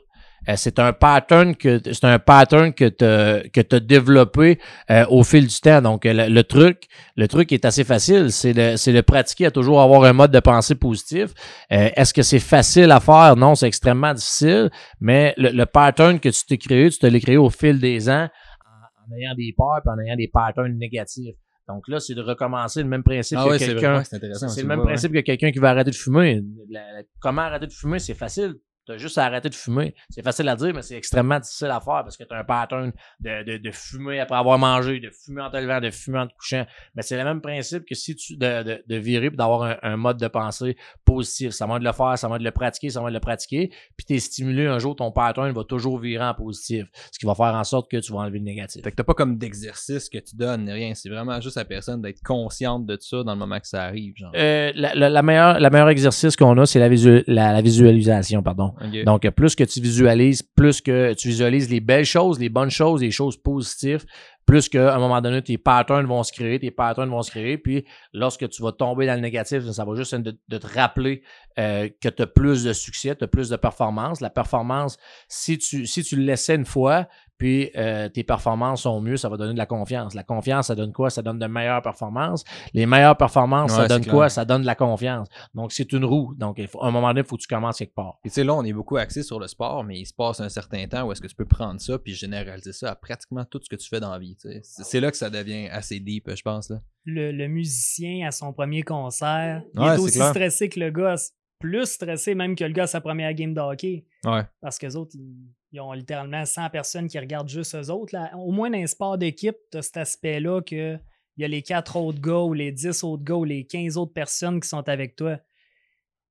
Euh, c'est un pattern que c'est un pattern que tu que as développé euh, au fil du temps. Donc le, le, truc, le truc est assez facile, c'est le c'est le pratiquer à toujours avoir un mode de pensée positif. Euh, est-ce que c'est facile à faire? Non, c'est extrêmement difficile, mais le, le pattern que tu t'es créé, tu te l'as créé au fil des ans en, en ayant des peurs et en ayant des patterns négatifs. Donc là, c'est de recommencer le même principe Ah que ouais, c'est quelqu'un. vrai, ouais, c'est. C'est le même vois, principe que quelqu'un qui va arrêter de fumer. La- la- comment arrêter de fumer, c'est facile. T'as juste à arrêter de fumer. C'est facile à dire, mais c'est extrêmement difficile à faire parce que t'as un pattern de, de, de fumer après avoir mangé, de fumer en te levant, de fumer en te couchant. Mais c'est le même principe que si tu de, de, de virer et d'avoir un, un mode de pensée positif. Ça va de le faire, ça va de le pratiquer, ça va de le pratiquer. Puis t'es stimulé un jour, ton pattern va toujours virer en positif. Ce qui va faire en sorte que tu vas enlever le négatif. Fait que t'as pas comme d'exercice que tu donnes, ni rien. C'est vraiment juste à la personne d'être consciente de ça dans le moment que ça arrive, genre. Euh, la, la, la meilleure, la meilleure exercice qu'on a, c'est la, visu- la, la visualisation, pardon. Donc, plus que tu visualises, plus que tu visualises les belles choses, les bonnes choses, les choses positives, plus qu'à un moment donné, tes patterns vont se créer, tes patterns vont se créer, puis lorsque tu vas tomber dans le négatif, ça va juste de te rappeler euh, que tu as plus de succès, tu as plus de performance. La performance, si tu, si tu le laissais une fois, puis euh, tes performances sont mieux, ça va donner de la confiance. La confiance, ça donne quoi? Ça donne de meilleures performances. Les meilleures performances, Ouais, ça donne clair. quoi? Ça donne de la confiance. Donc, c'est une roue. Donc, il faut- à un moment donné, il faut que tu commences quelque part. Puis tu sais, là, on est beaucoup axé sur le sport, mais il se passe un certain temps où est-ce que tu peux prendre ça puis généraliser ça à pratiquement tout ce que tu fais dans la vie. tu sais. C'est là que ça devient assez deep, je pense. Là. Le, le musicien à son premier concert, il Ouais, est aussi clair. stressé que le gars, plus stressé même que le gars à sa première game de hockey. Ouais. Parce que autres, ils, ils ont littéralement 100 personnes qui regardent juste eux autres. Là. Au moins, dans un sport d'équipe, tu as cet aspect-là que il y a les 4 autres gars ou les 10 autres gars ou les 15 autres personnes qui sont avec toi.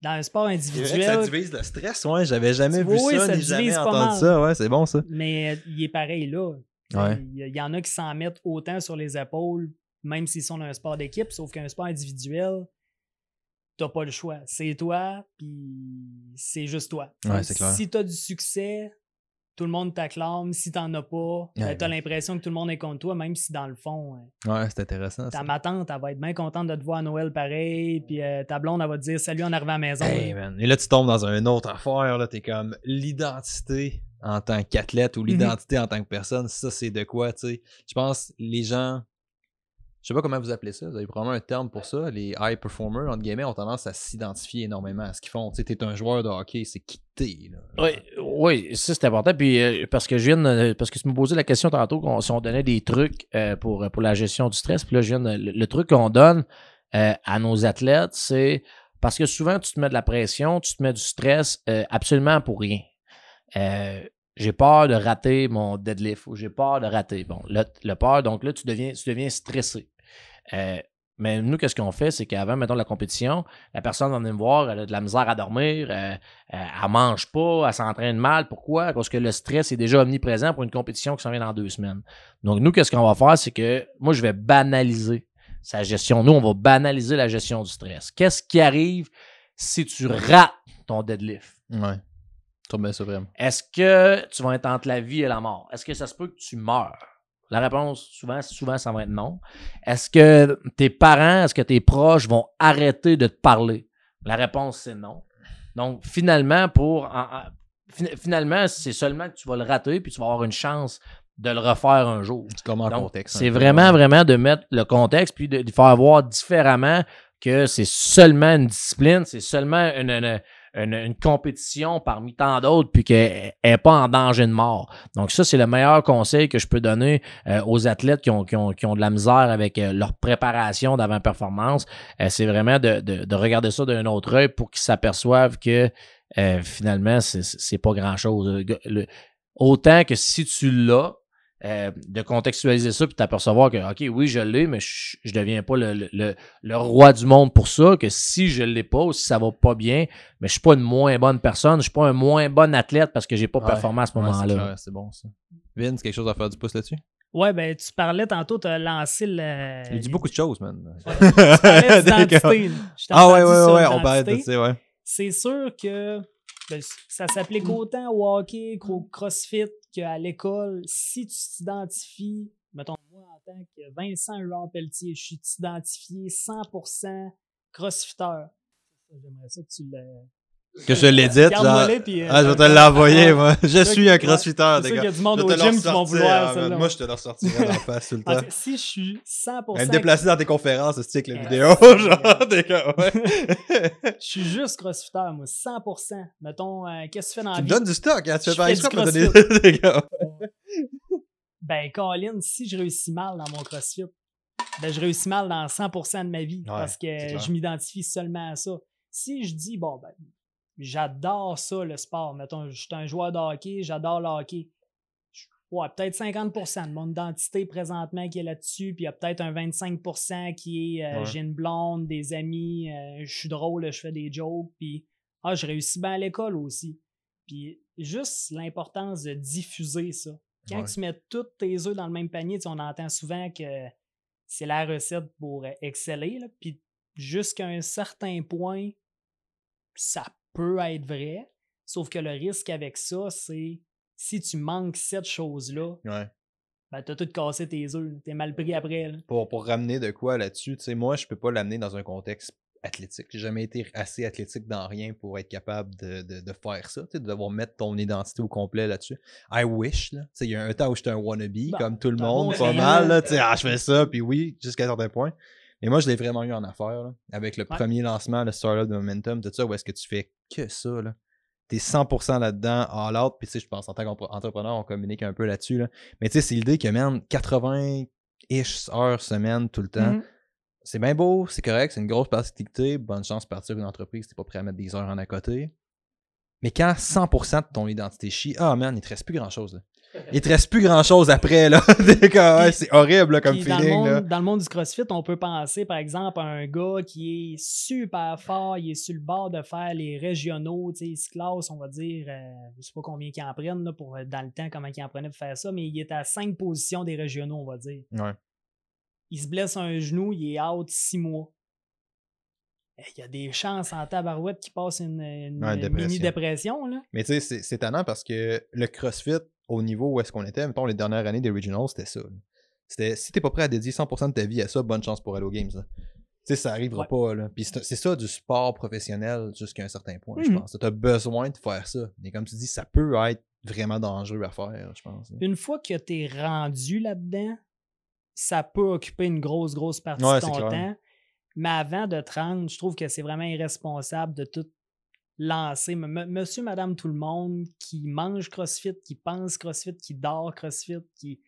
Dans un sport individuel, divise le stress, ouais. J'avais jamais vu Oui, ça, ça ni jamais entendu ça. Ouais, c'est bon ça. mais il est pareil là. Ouais. Il, y, il y en a qui s'en mettent autant sur les épaules, même s'ils sont dans un sport d'équipe, sauf qu'un sport individuel, t'as pas le choix. C'est toi, puis c'est juste toi. Ouais, Donc, c'est clair. Si t'as du succès, tout le monde t'acclame. Si t'en as pas, ben, t'as ouais. l'impression que tout le monde est contre toi, même si dans le fond, euh, Ouais, c'est intéressant. ta ma tante, elle va être bien contente de te voir à Noël pareil, puis euh, ta blonde, elle va te dire salut en arrivant à la maison. Hey, man. Et là, tu tombes dans une autre affaire. Là, t'es comme l'identité en tant qu'athlète ou l'identité en tant que personne. Ça, c'est de quoi, tu sais. Je pense les gens. Je sais pas comment vous appelez ça. Vous avez probablement un terme pour ça. Les high performers, entre guillemets, ont tendance à s'identifier énormément à ce qu'ils font. Tu sais, un joueur de hockey, c'est qui t'es. là. Oui, oui, ça c'est important. Puis euh, parce que je viens de- parce que tu me posais la question tantôt qu'on- si on donnait des trucs euh, pour, pour la gestion du stress. Puis là, je viens le, truc qu'on donne euh, à nos athlètes, c'est parce que souvent tu te mets de la pression, tu te mets du stress euh, absolument pour rien. Euh, j'ai peur de rater mon deadlift ou j'ai peur de rater. Bon, le, le peur, donc là, tu deviens, tu deviens stressé. Euh, mais nous, qu'est-ce qu'on fait? C'est qu'avant, mettons, la compétition, la personne va venir me voir, elle a de la misère à dormir, euh, euh, elle mange pas, elle s'entraîne mal. Pourquoi? Parce que le stress est déjà omniprésent pour une compétition qui s'en vient dans deux semaines. Donc, nous, qu'est-ce qu'on va faire? C'est que moi, je vais banaliser sa gestion. Nous, on va banaliser la gestion du stress. Qu'est-ce qui arrive si tu rates ton deadlift? Ouais. Est-ce que tu vas être entre la vie et la mort? Est-ce que ça se peut que tu meurs? La réponse, souvent, souvent, ça va être non. Est-ce que tes parents, est-ce que tes proches vont arrêter de te parler? La réponse, c'est non. Donc, finalement, pour. en- en- fin- finalement, c'est seulement que tu vas le rater, puis tu vas avoir une chance de le refaire un jour. C'est contexte. Peu, vraiment, vraiment de mettre le contexte puis de, de faire voir différemment que c'est seulement une discipline, c'est seulement une, une, une- une compétition parmi tant d'autres, puis qu'elle n'est pas en danger de mort. Donc, ça, c'est le meilleur conseil que je peux donner euh, aux athlètes qui ont, qui, ont, qui ont de la misère avec euh, leur préparation d'avant-performance. Euh, c'est vraiment de, de, de regarder ça d'un autre œil pour qu'ils s'aperçoivent que euh, finalement, c'est- pas grand-chose. Autant que si tu l'as, euh, de contextualiser ça puis t'apercevoir que, OK, oui, je l'ai, mais je, je deviens pas le, le- le- roi du monde pour ça, que si je l'ai pas ou si ça va pas bien, mais je suis pas une moins bonne personne, je suis pas un moins bon athlète parce que j'ai pas Ouais. performé à ce moment-là. C'est bon ça. Vince, quelque chose à faire du pouce là-dessus? Ouais, ben tu parlais tantôt, tu as lancé le. Il dit beaucoup de choses, man. Tu parlais [LAUGHS] d'identité. Ah ouais, ouais, ouais, on parlait de ça, ouais. C'est sûr que ben, ça s'applique autant au hockey qu'au crossfit qu'à l'école. Si tu t'identifies, mettons, moi, en tant que Vincent Huard Pelletier, je suis identifié 100% crossfitter. J'aimerais ça que tu le. Que je l'édite, genre. Puis, euh, Ah, je vais te l'envoyer, [LAUGHS] moi. Je suis un crossfitter, les sûr qu'il y gars. a du monde Je au gym qui vont vouloir. ah, man. Moi, je te le sortirai en [LAUGHS] face tout le En temps. si je suis 100%. Même me déplacer dans tes conférences, c'est avec la vidéo, [LAUGHS] genre, des gars, ouais. Je suis juste crossfitter, moi, 100%. Mettons, euh, qu'est-ce que tu fais dans la Tu me vie? donnes du stock, hein, tu Je fais me donner des gars. Ben, Colin, si je réussis mal dans mon crossfit, ben, je réussis mal dans 100% de ma vie parce que je m'identifie seulement à ça. Si je dis, bon, ben, j'adore ça, le sport, mettons, je suis un joueur de hockey, j'adore le hockey. Ouais, peut-être 50% de mon identité présentement qui est là-dessus, puis il y a peut-être un 25% qui est euh, Ouais. j'ai une blonde, des amis, euh, je suis drôle, je fais des jokes, puis ah, je réussis bien à l'école aussi. Puis juste l'importance de diffuser ça. Quand Ouais. tu mets tous tes œufs dans le même panier, on entend souvent que c'est la recette pour euh, exceller. là. Puis jusqu'à un certain point, ça peut être vrai. Sauf que le risque avec ça, c'est si tu manques cette chose-là, Ouais. ben t'as tout cassé tes œufs. T'es mal pris après. là. Pour, pour ramener de quoi là-dessus, tu sais, moi, je peux pas l'amener dans un contexte athlétique. J'ai jamais été assez athlétique dans rien pour être capable de, de, de faire ça, tu sais, de devoir mettre ton identité au complet là-dessus. I wish, là. Il y a un temps où j'étais un wannabe, Bon, comme tout le monde, pas mal, là. Ah, je fais ça, puis oui, jusqu'à un certain point. Mais moi, je l'ai vraiment eu en affaire, là, avec le Ouais. premier lancement, le Startup de Momentum, tout ça, où est-ce que tu fais que ça, là? T'es 100% là-dedans, all out, puis tu sais, je pense en tant qu'entrepreneur, on communique un peu là-dessus, là. Mais tu sais, c'est l'idée que, man, 80-ish heures semaine tout le temps, Mhm. c'est bien beau, c'est correct, c'est une grosse partie d'activité. Bonne chance de partir une entreprise, t'es pas prêt à mettre des heures en à côté. Mais quand 100% de ton identité chie, ah man, il te reste plus grand chose. Là. Il te reste plus grand chose après. là. [LAUGHS] C'est horrible là, comme Puis dans, le feeling. monde, là. dans le monde du CrossFit, on peut penser, par exemple, à un gars qui est super fort, il est sur le bord de faire les régionaux, tu sais, il se classe, on va dire, euh, je sais pas combien qu'ils en prennent là, pour, euh, dans le temps, comment ils en prenaient pour faire ça, mais il est à cinq positions des régionaux, on va dire. Ouais. Il se blesse un genou, il est out six mois. Eh, Il y a des chances en tabarouette qu'il passe une, une Ouais, dépression. mini-dépression. là. Mais tu sais, c'est étonnant parce que le CrossFit, au niveau où est-ce qu'on était, mettons les dernières années des Regionals, c'était ça. C'était si t'es pas prêt à dédier 100% de ta vie à ça, bonne chance pour aller aux Games. là. Tu sais, ça arrivera Ouais. pas. Là. Puis c'est ça du sport professionnel jusqu'à un certain point, je Mhm. pense. Tu as besoin de faire ça. Mais comme tu dis, ça peut être vraiment dangereux à faire, je pense. là. Une fois que tu es rendu là-dedans, ça peut occuper une grosse, grosse partie Ouais, de ton temps. Mais avant de te rendre, je trouve que c'est vraiment irresponsable de tout m- monsieur, madame, tout le monde qui mange CrossFit, qui pense CrossFit, qui dort CrossFit, qui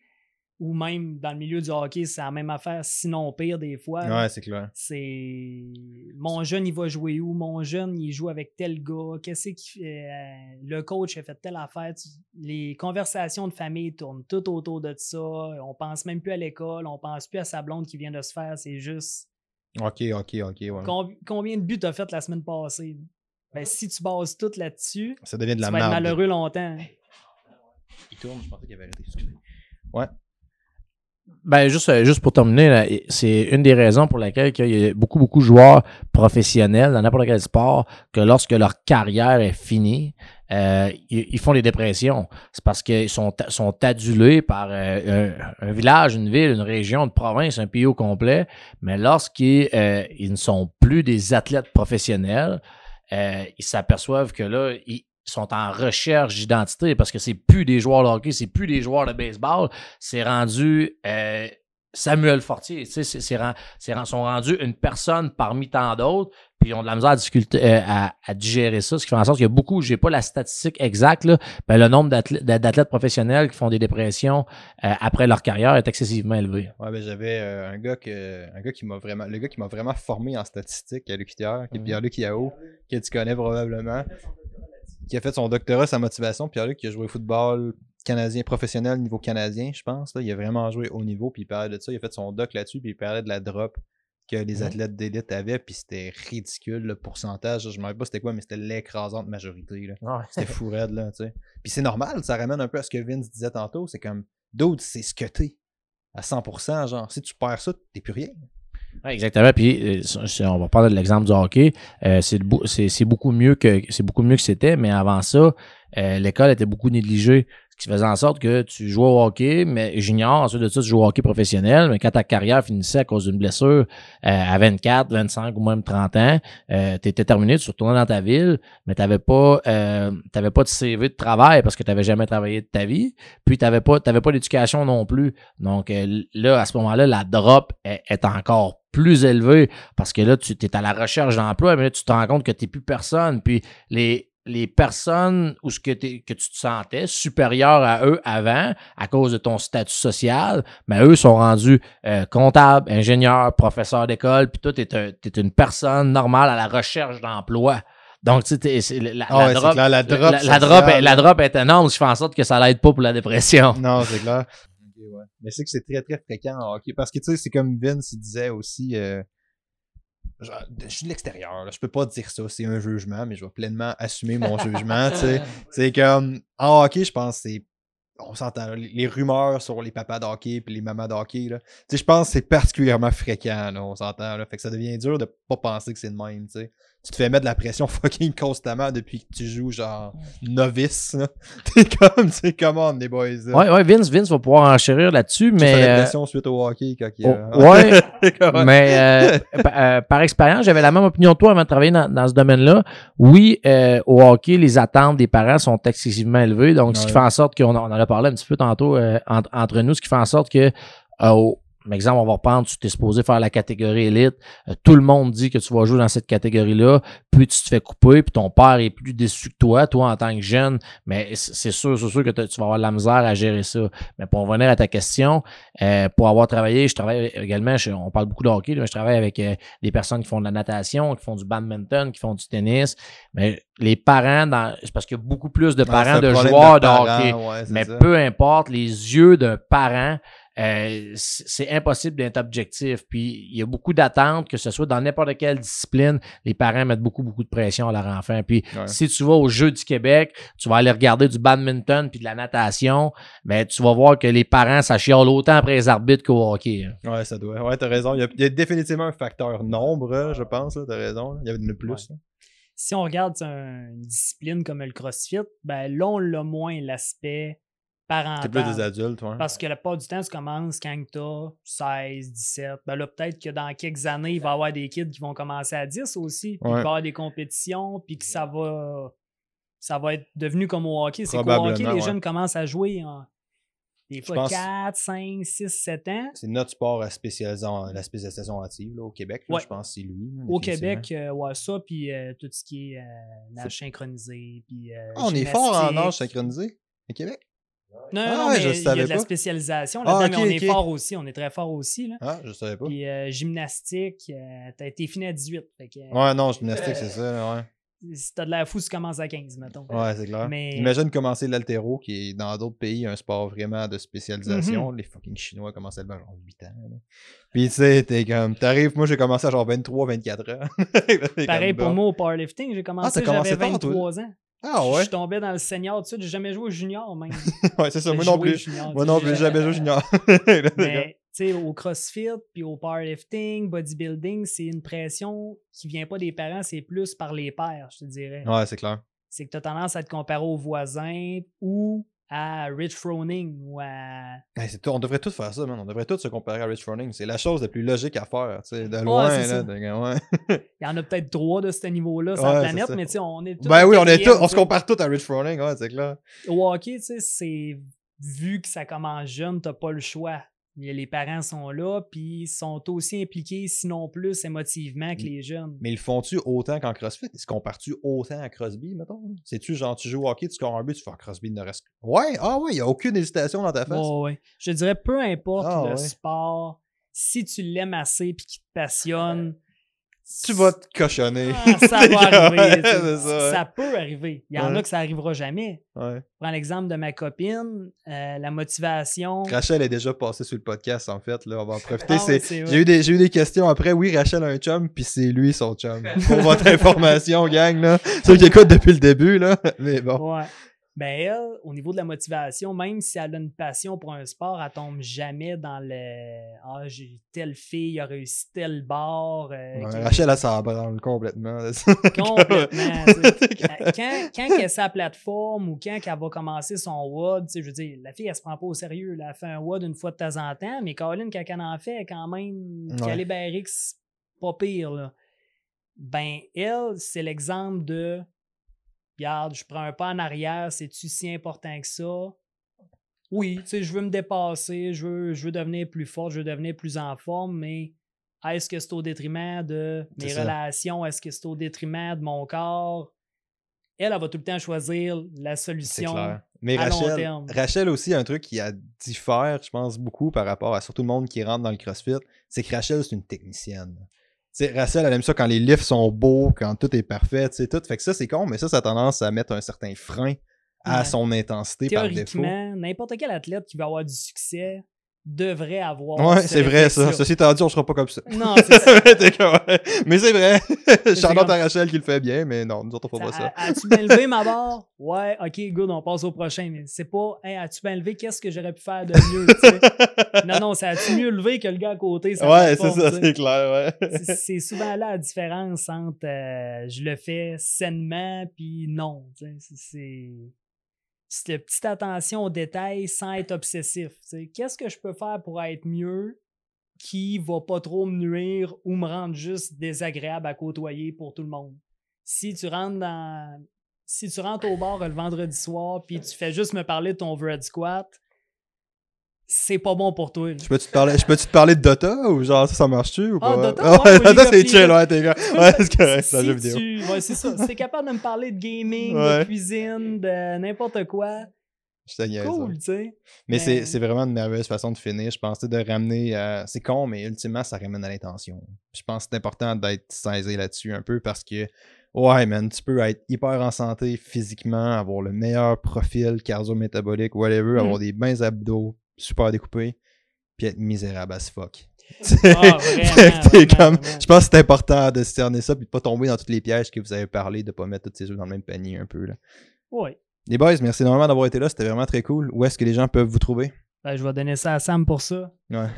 ou même dans le milieu du hockey, c'est la même affaire, sinon pire des fois. Ouais, c'est clair. C'est mon jeune, il va jouer où? Mon jeune, il joue avec tel gars. Qu'est-ce qu'il fait? Euh, le coach a fait telle affaire. Les conversations de famille tournent tout autour de ça. On pense même plus à l'école. On pense plus à sa blonde qui vient de se faire. C'est juste. Ok, ok, ok. Ouais. Combien de buts t'as fait la semaine passée? Ben, si tu bases tout là-dessus, Ça devient de tu la vas être malheureux longtemps. Il tourne, je pensais qu'il avait arrêté. Excusez. Ouais. Ben, juste, euh, juste pour terminer, c'est une des raisons pour laquelle il y a beaucoup, beaucoup de joueurs professionnels dans n'importe quel sport que lorsque leur carrière est finie, euh, ils, ils font des dépressions. C'est parce qu'ils sont, sont adulés par euh, un, un village, une ville, une région, une province, un pays au complet. Mais lorsqu'ils euh, ils ne sont plus des athlètes professionnels, euh, ils s'aperçoivent que là, ils sont en recherche d'identité parce que c'est plus des joueurs de hockey, c'est plus des joueurs de baseball, c'est rendu euh, Samuel Fortier, tu sais, c'est, c'est, c'est sont rendus une personne parmi tant d'autres, puis ils ont de la misère à, difficulté, euh, à, à digérer ça, ce qui fait en sorte qu'il y a beaucoup, j'ai pas la statistique exacte, là, ben, le nombre d'athlètes, d'athlètes professionnels qui font des dépressions euh, après leur carrière est excessivement élevé. Ouais, ben j'avais euh, un gars que un gars qui m'a vraiment le gars qui m'a vraiment formé en statistique à l'UQTR, qui est. Pierre-Luc Yao, que tu connais probablement, qui a fait son doctorat sa motivation, Pierre-Luc qui a joué au football canadien professionnel niveau canadien, je pense là, il a vraiment joué au niveau puis il parlait de ça, il a fait son doc là-dessus puis il parlait de la drop que les athlètes d'élite avaient puis c'était ridicule le pourcentage, je me rappelle pas c'était quoi mais c'était l'écrasante majorité là. C'était fou raide, là, tu sais. Puis c'est normal, ça ramène un peu à ce que Vince disait tantôt. C'est comme, d'autres, c'est ce que t'es. À 100%, genre, si tu perds ça, t'es plus rien. Ouais, exactement. Puis euh, on va parler de l'exemple du hockey. Euh, c'est beaucoup mieux que c'est beaucoup mieux que c'était, mais avant ça, euh, l'école était beaucoup négligée. Qui faisait en sorte que tu jouais au hockey, mais junior, ensuite de ça, tu jouais au hockey professionnel, mais quand ta carrière finissait à cause d'une blessure euh, à 24, 25 ou même 30 ans, euh, tu étais terminé, tu retournais dans ta ville, mais tu n'avais pas, euh, pas de CV de travail parce que tu n'avais jamais travaillé de ta vie, puis tu n'avais pas, pas d'éducation non plus. Donc euh, là, à ce moment-là, la drop est, est encore plus élevée parce que là, tu es à la recherche d'emploi, mais là, tu te rends compte que tu n'es plus personne. Puis les, les personnes où ce que, tu te sentais supérieur à eux avant, à cause de ton statut social, mais eux sont rendus euh, comptables, ingénieurs, professeurs d'école, puis toi, tu es, une personne normale à la recherche d'emploi. Donc, tu sais, la, Ah la ouais, drop, clair, la drop la, la sociale, drop est, la drop est énorme, qui fait en sorte que ça l'aide pas pour la dépression. [LAUGHS] Non, c'est clair. Ouais. Mais c'est que c'est très très fréquent en hockey. Parce que tu sais, c'est comme Vince il disait aussi. euh, je suis de l'extérieur, là, je peux pas dire ça, c'est un jugement, mais je vais pleinement assumer mon jugement. tu sais. [LAUGHS] C'est comme en hockey, je pense que c'est. On s'entend, les, les rumeurs sur les papas de hockey puis les mamans de hockey, là. Tu sais, je pense que c'est particulièrement fréquent, là, on s'entend. Là. Fait que ça devient dur de pas penser que c'est le même, tu sais. Tu te fais mettre de la pression [LAUGHS] fucking constamment depuis que tu joues genre novice. [LAUGHS] T'es comme, tu sais, comment on est boys. là. Ouais, ouais, Vince, Vince va pouvoir enchérir là-dessus, Tu fais mais. la euh, pression suite au hockey quand il oh, a... ouais, [LAUGHS] mais euh, euh, par expérience, j'avais la même opinion que toi avant de travailler dans, dans ce domaine-là. Oui, euh, au hockey, les attentes des parents sont excessivement élevées. Donc, ce qui fait en sorte qu'on en en a parlé un petit peu tantôt euh, entre, nous, ce qui fait en sorte que, euh, exemple, on va reprendre, tu t'es supposé faire la catégorie élite. euh, tout le monde dit que tu vas jouer dans cette catégorie-là. Puis tu te fais couper, puis ton père est plus déçu que toi, toi en tant que jeune. Mais c'est sûr, c'est sûr que tu vas avoir de la misère à gérer ça. Mais pour revenir à ta question, euh, pour avoir travaillé, je travaille également, je- on parle beaucoup de hockey, là, je travaille avec euh, des personnes qui font de la natation, qui font du badminton, qui font du tennis. Mais les parents, dans, c'est parce qu'il y a beaucoup plus de parents de joueurs de, parents, hockey. ouais, Mais ça. peu importe, les yeux d'un parent, euh, c'est impossible d'être objectif. Puis il y a beaucoup d'attentes, que ce soit dans n'importe quelle discipline, les parents mettent beaucoup, beaucoup de pression à leur enfant. Puis Ouais. si tu vas aux Jeux du Québec, tu vas aller regarder du badminton puis de la natation, mais tu vas voir que les parents, ça chiale autant après les arbitres qu'au hockey. hein. Ouais, ça doit. Ouais, t'as raison. Il y, a, il y a définitivement un facteur nombre, hein, je pense. T'as raison. Il y avait une plus. Ouais. là. Si on regarde un- une discipline comme le CrossFit, ben là, on l'a moins l'aspect C'est plus des adultes, ouais. Parce que la plupart du temps, tu commences quand tu as 16, 17. Ben là, peut-être que dans quelques années, il va y avoir des kids qui vont commencer à 10 aussi. Puis il va y avoir des compétitions, puis que ça va, ça va être devenu comme au hockey. C'est qu'au hockey, les ouais. jeunes commencent à jouer en des fois pense- 4, 5, 6, 7 ans. C'est notre sport à spécialisation, la spécialisation active là, au Québec. là, Ouais. Je pense que c'est lui. Au. Québec, euh, ouais, ça, puis euh, tout ce qui est euh, nage synchronisé, puis euh, Ah, on est fort en nage synchronisé au Québec. Non, Ah non, ouais, mais je il y a de la pas. spécialisation Ah, là-dedans, mais on est fort aussi, on est très fort aussi. Là. Ah, je savais pas. Puis euh, gymnastique, euh, t'as été fini à 18. Fait que, Ouais, non, gymnastique, c'est ça. là, Si t'as de la fou, tu commences à 15, mettons. Ouais, ouais c'est clair. Mais- Imagine commencer l'altéro, qui est dans d'autres pays un sport vraiment de spécialisation. Mhm. Les fucking Chinois commencent à genre 8 ans. là. Puis tu sais, t'es comme. T'arrives, moi j'ai commencé à genre 23, 24 ans. [LAUGHS] Pareil pour bon. moi au powerlifting, j'ai commencé, t'as commencé tard, toi? 23 ans. Ah Je ouais? suis tombé dans le senior tout de suite, j'ai jamais joué au junior même. [LAUGHS] ouais, c'est ça, moi non plus. junior, Moi non plus, j'ai- jamais joué junior. [LAUGHS] Là, t'es comme- Mais tu sais, au CrossFit, puis au powerlifting, bodybuilding, c'est une pression qui vient pas des parents, c'est plus par les pairs, je te dirais. Ouais, c'est clair. C'est que tu as tendance à te comparer aux voisins ou à Rich Froning ou à. Hey, c'est tout- on devrait tous faire ça, man. On devrait tous se comparer à Rich Froning. C'est la chose la plus logique à faire. tu sais, De loin, là. ouais. [LAUGHS] Il y en a peut-être trois de ce niveau-là sur Ouais, la planète, mais tu sais, on est tous. Ben oui, on est on se compare tous à Rich Froning, ouais, c'est clair. Au hockey, tu sais, c'est vu que ça commence jeune, t'as pas le choix. Les parents sont là, puis ils sont aussi impliqués, sinon plus, émotivement que les jeunes. Mais ils le font-tu autant qu'en CrossFit? Ils se comparent-tu autant à Crosby, mettons? C'est-tu genre, tu joues au hockey, tu scores un but, tu fais Crosby ne reste. Ouais, ah ouais, il n'y a aucune hésitation dans ta face. Ouais, ouais. Je dirais, peu importe Ah, le ouais. sport, si tu l'aimes assez puis qu'il te passionne, Tu vas te cochonner. ah, ça va [LAUGHS] arriver. ça, peut arriver. Il y en Ouais. a que ça arrivera jamais. Ouais. Prends l'exemple de ma copine, euh, la motivation. Rachel est déjà passée sur le podcast, en fait. Là, on va en profiter. Ah. J'ai eu, des, eu des questions après. Oui, Rachel a un chum, puis c'est lui son chum. Pour votre [LAUGHS] information, gang, là. Ceux qui écoutent depuis le début, là. Mais bon. Ben elle, au niveau de la motivation, même si elle a une passion pour un sport, elle tombe jamais dans le Ah, j'ai telle fille a réussi tel bar. euh, Ouais, Rachel, elle s'en branle complètement. [LAUGHS] Complètement. [LAUGHS] Euh, quand, quand elle est sa plateforme ou quand elle va commencer son WOD, tu sais, je veux dire, la fille, elle se prend pas au sérieux. là. Elle fait un WOD une fois de temps en temps, mais Caroline, quand elle en fait, quand même Ouais. RX, pas pire. Là. Ben, elle, c'est l'exemple de Regarde, je prends un pas en arrière, c'est-tu si important que ça? Oui, tu sais, je veux me dépasser, je veux, je veux devenir plus fort, je veux devenir plus en forme, mais est-ce que c'est au détriment de mes relations? Est-ce que c'est au détriment de mon corps? Elle, elle va tout le temps choisir la solution. clair. Mais à long Rachel, terme. Rachel aussi, un truc qui a diffère, je pense, beaucoup par rapport à surtout le monde qui rentre dans le CrossFit, c'est que Rachel, c'est une technicienne. Sais, Rachel, elle aime ça quand les lifts sont beaux, quand tout est parfait, tu sais, tout. Fait que ça, c'est con, mais ça, ça a tendance à mettre un certain frein à Ouais. son intensité par défaut. Théoriquement, n'importe quel athlète qui veut avoir du succès devrait avoir. Ouais, c'est vrai, ça. Ceci étant dit, on sera pas comme ça. Non, [LAUGHS] c'est ça. Mais c'est vrai. Charlotte comme- à Rachel qui le fait bien, mais non, nous autres, on fait pas ça. As-tu bien levé ma barre? Ouais, ok, good, on passe au prochain. Mais c'est pas, hey, as-tu bien levé? Qu'est-ce que j'aurais pu faire de mieux? [LAUGHS] non, non, ça a-tu mieux levé que le gars à côté? sa Ouais, c'est ça, c'est clair, ouais. C'est- C'est souvent là la différence entre euh, je le fais sainement puis non. C'est- C'est cette petite attention aux détails sans être obsessif. Qu'est-ce que je peux faire pour être mieux qui va pas trop me nuire ou me rendre juste désagréable à côtoyer pour tout le monde? Si tu rentres dans. Si tu rentres au bar le vendredi soir puis tu fais juste me parler de ton overhead squat, c'est pas bon pour toi. là. Je peux-tu te parler, je peux te parler de Dota ou genre ça, ça marche-tu ou Ah, pas? Dota, [LAUGHS] ouais, Dota c'est chill, ouais, t'es gars. [LAUGHS] Ouais, c'est correct, c'est un jeu vidéo. tu- ouais, c'est ça. T'es capable de me parler de gaming, de cuisine, de n'importe quoi, Je cool, ouais. tu sais. Mais c'est, c'est vraiment une merveilleuse façon de finir. Je pense de ramener. à- c'est con, mais ultimement, ça ramène à l'intention. Je pense que c'est important d'être saisi là-dessus un peu parce que, ouais, man, tu peux être hyper en santé physiquement, avoir le meilleur profil cardio-métabolique, whatever, Mhm. avoir des bains abdos super découpés, puis être misérable as fuck. [LAUGHS] Vraiment, [LAUGHS] vraiment, comme- vraiment. Je pense que c'est important de cerner ça puis de pas tomber dans tous les pièges que vous avez parlé, de pas mettre tous ces œufs dans le même panier un peu. Là. Ouais. Les boys, merci énormément d'avoir été là, c'était vraiment très cool. Où est-ce que les gens peuvent vous trouver? Ben, je vais donner ça à Sam pour ça. Ouais.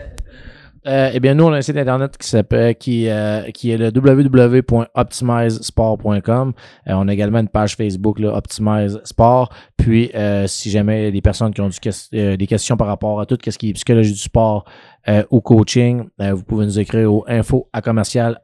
Euh, eh bien, nous, on a un site internet qui s'appelle qui, euh, est le www.optimizesport.com. Euh, on a également une page Facebook, là, Optimize Sport. Puis, si jamais des personnes qui ont des questions par rapport à tout ce qui est psychologie du sport ou coaching, vous pouvez nous écrire au info à commercial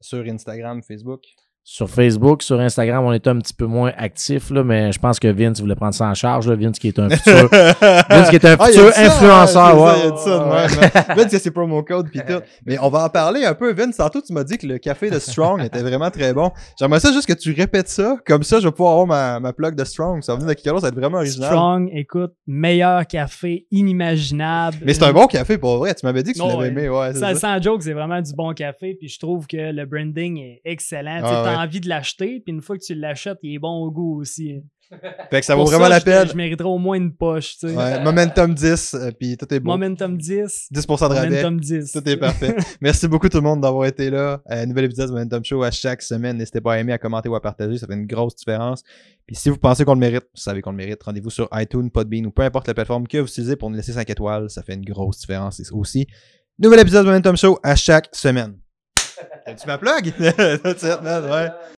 sur Instagram, Facebook. Sur Facebook, sur Instagram, on est un petit peu moins actif, là, mais je pense que Vince voulait prendre ça en charge. Là. Vince qui est un futur, [LAUGHS] Vince qui est un Ah, futur ça, influenceur. ouais, ouais, c'est ça, ouais, hein. [LAUGHS] Vince, que c'est promo code pis tout. Mais on va en parler un peu. Vince, tantôt, tu m'as dit que le café de Strong était vraiment très bon. J'aimerais ça juste que tu répètes ça. Comme ça, je vais pouvoir avoir ma, ma plug de Strong. Ça va venir de quelque chose, ça va être vraiment original. Strong, écoute, meilleur café inimaginable. Mais c'est un bon café pour vrai. Tu m'avais dit que tu Ouais, l'avais aimé. Ouais, c'est Ça, ça. sans joke, c'est vraiment du bon café. Puis je trouve que le branding est excellent. Ah, ouais. [LAUGHS] envie de l'acheter. Puis une fois que tu l'achètes, il est bon au goût aussi. [LAUGHS] Fait que ça vaut Pour vraiment la je- peine. Je mériterais au moins une poche. Tu sais. Ouais, Momentum 10, euh, puis tout est bon. Momentum 10. 10% de rabais. Momentum 10. Tout est parfait. [LAUGHS] Merci beaucoup tout le monde d'avoir été là. Euh, nouvel épisode de Momentum Show à chaque semaine. N'hésitez pas à aimer, à commenter ou à partager. Ça fait une grosse différence. Puis si vous pensez qu'on le mérite, vous savez qu'on le mérite. Rendez-vous sur iTunes, Podbean ou peu importe la plateforme que vous utilisez pour nous laisser 5 étoiles. Ça fait une grosse différence aussi. Nouvel épisode de Momentum Show à chaque semaine. Tu ma plug? [LAUGHS] Ouais.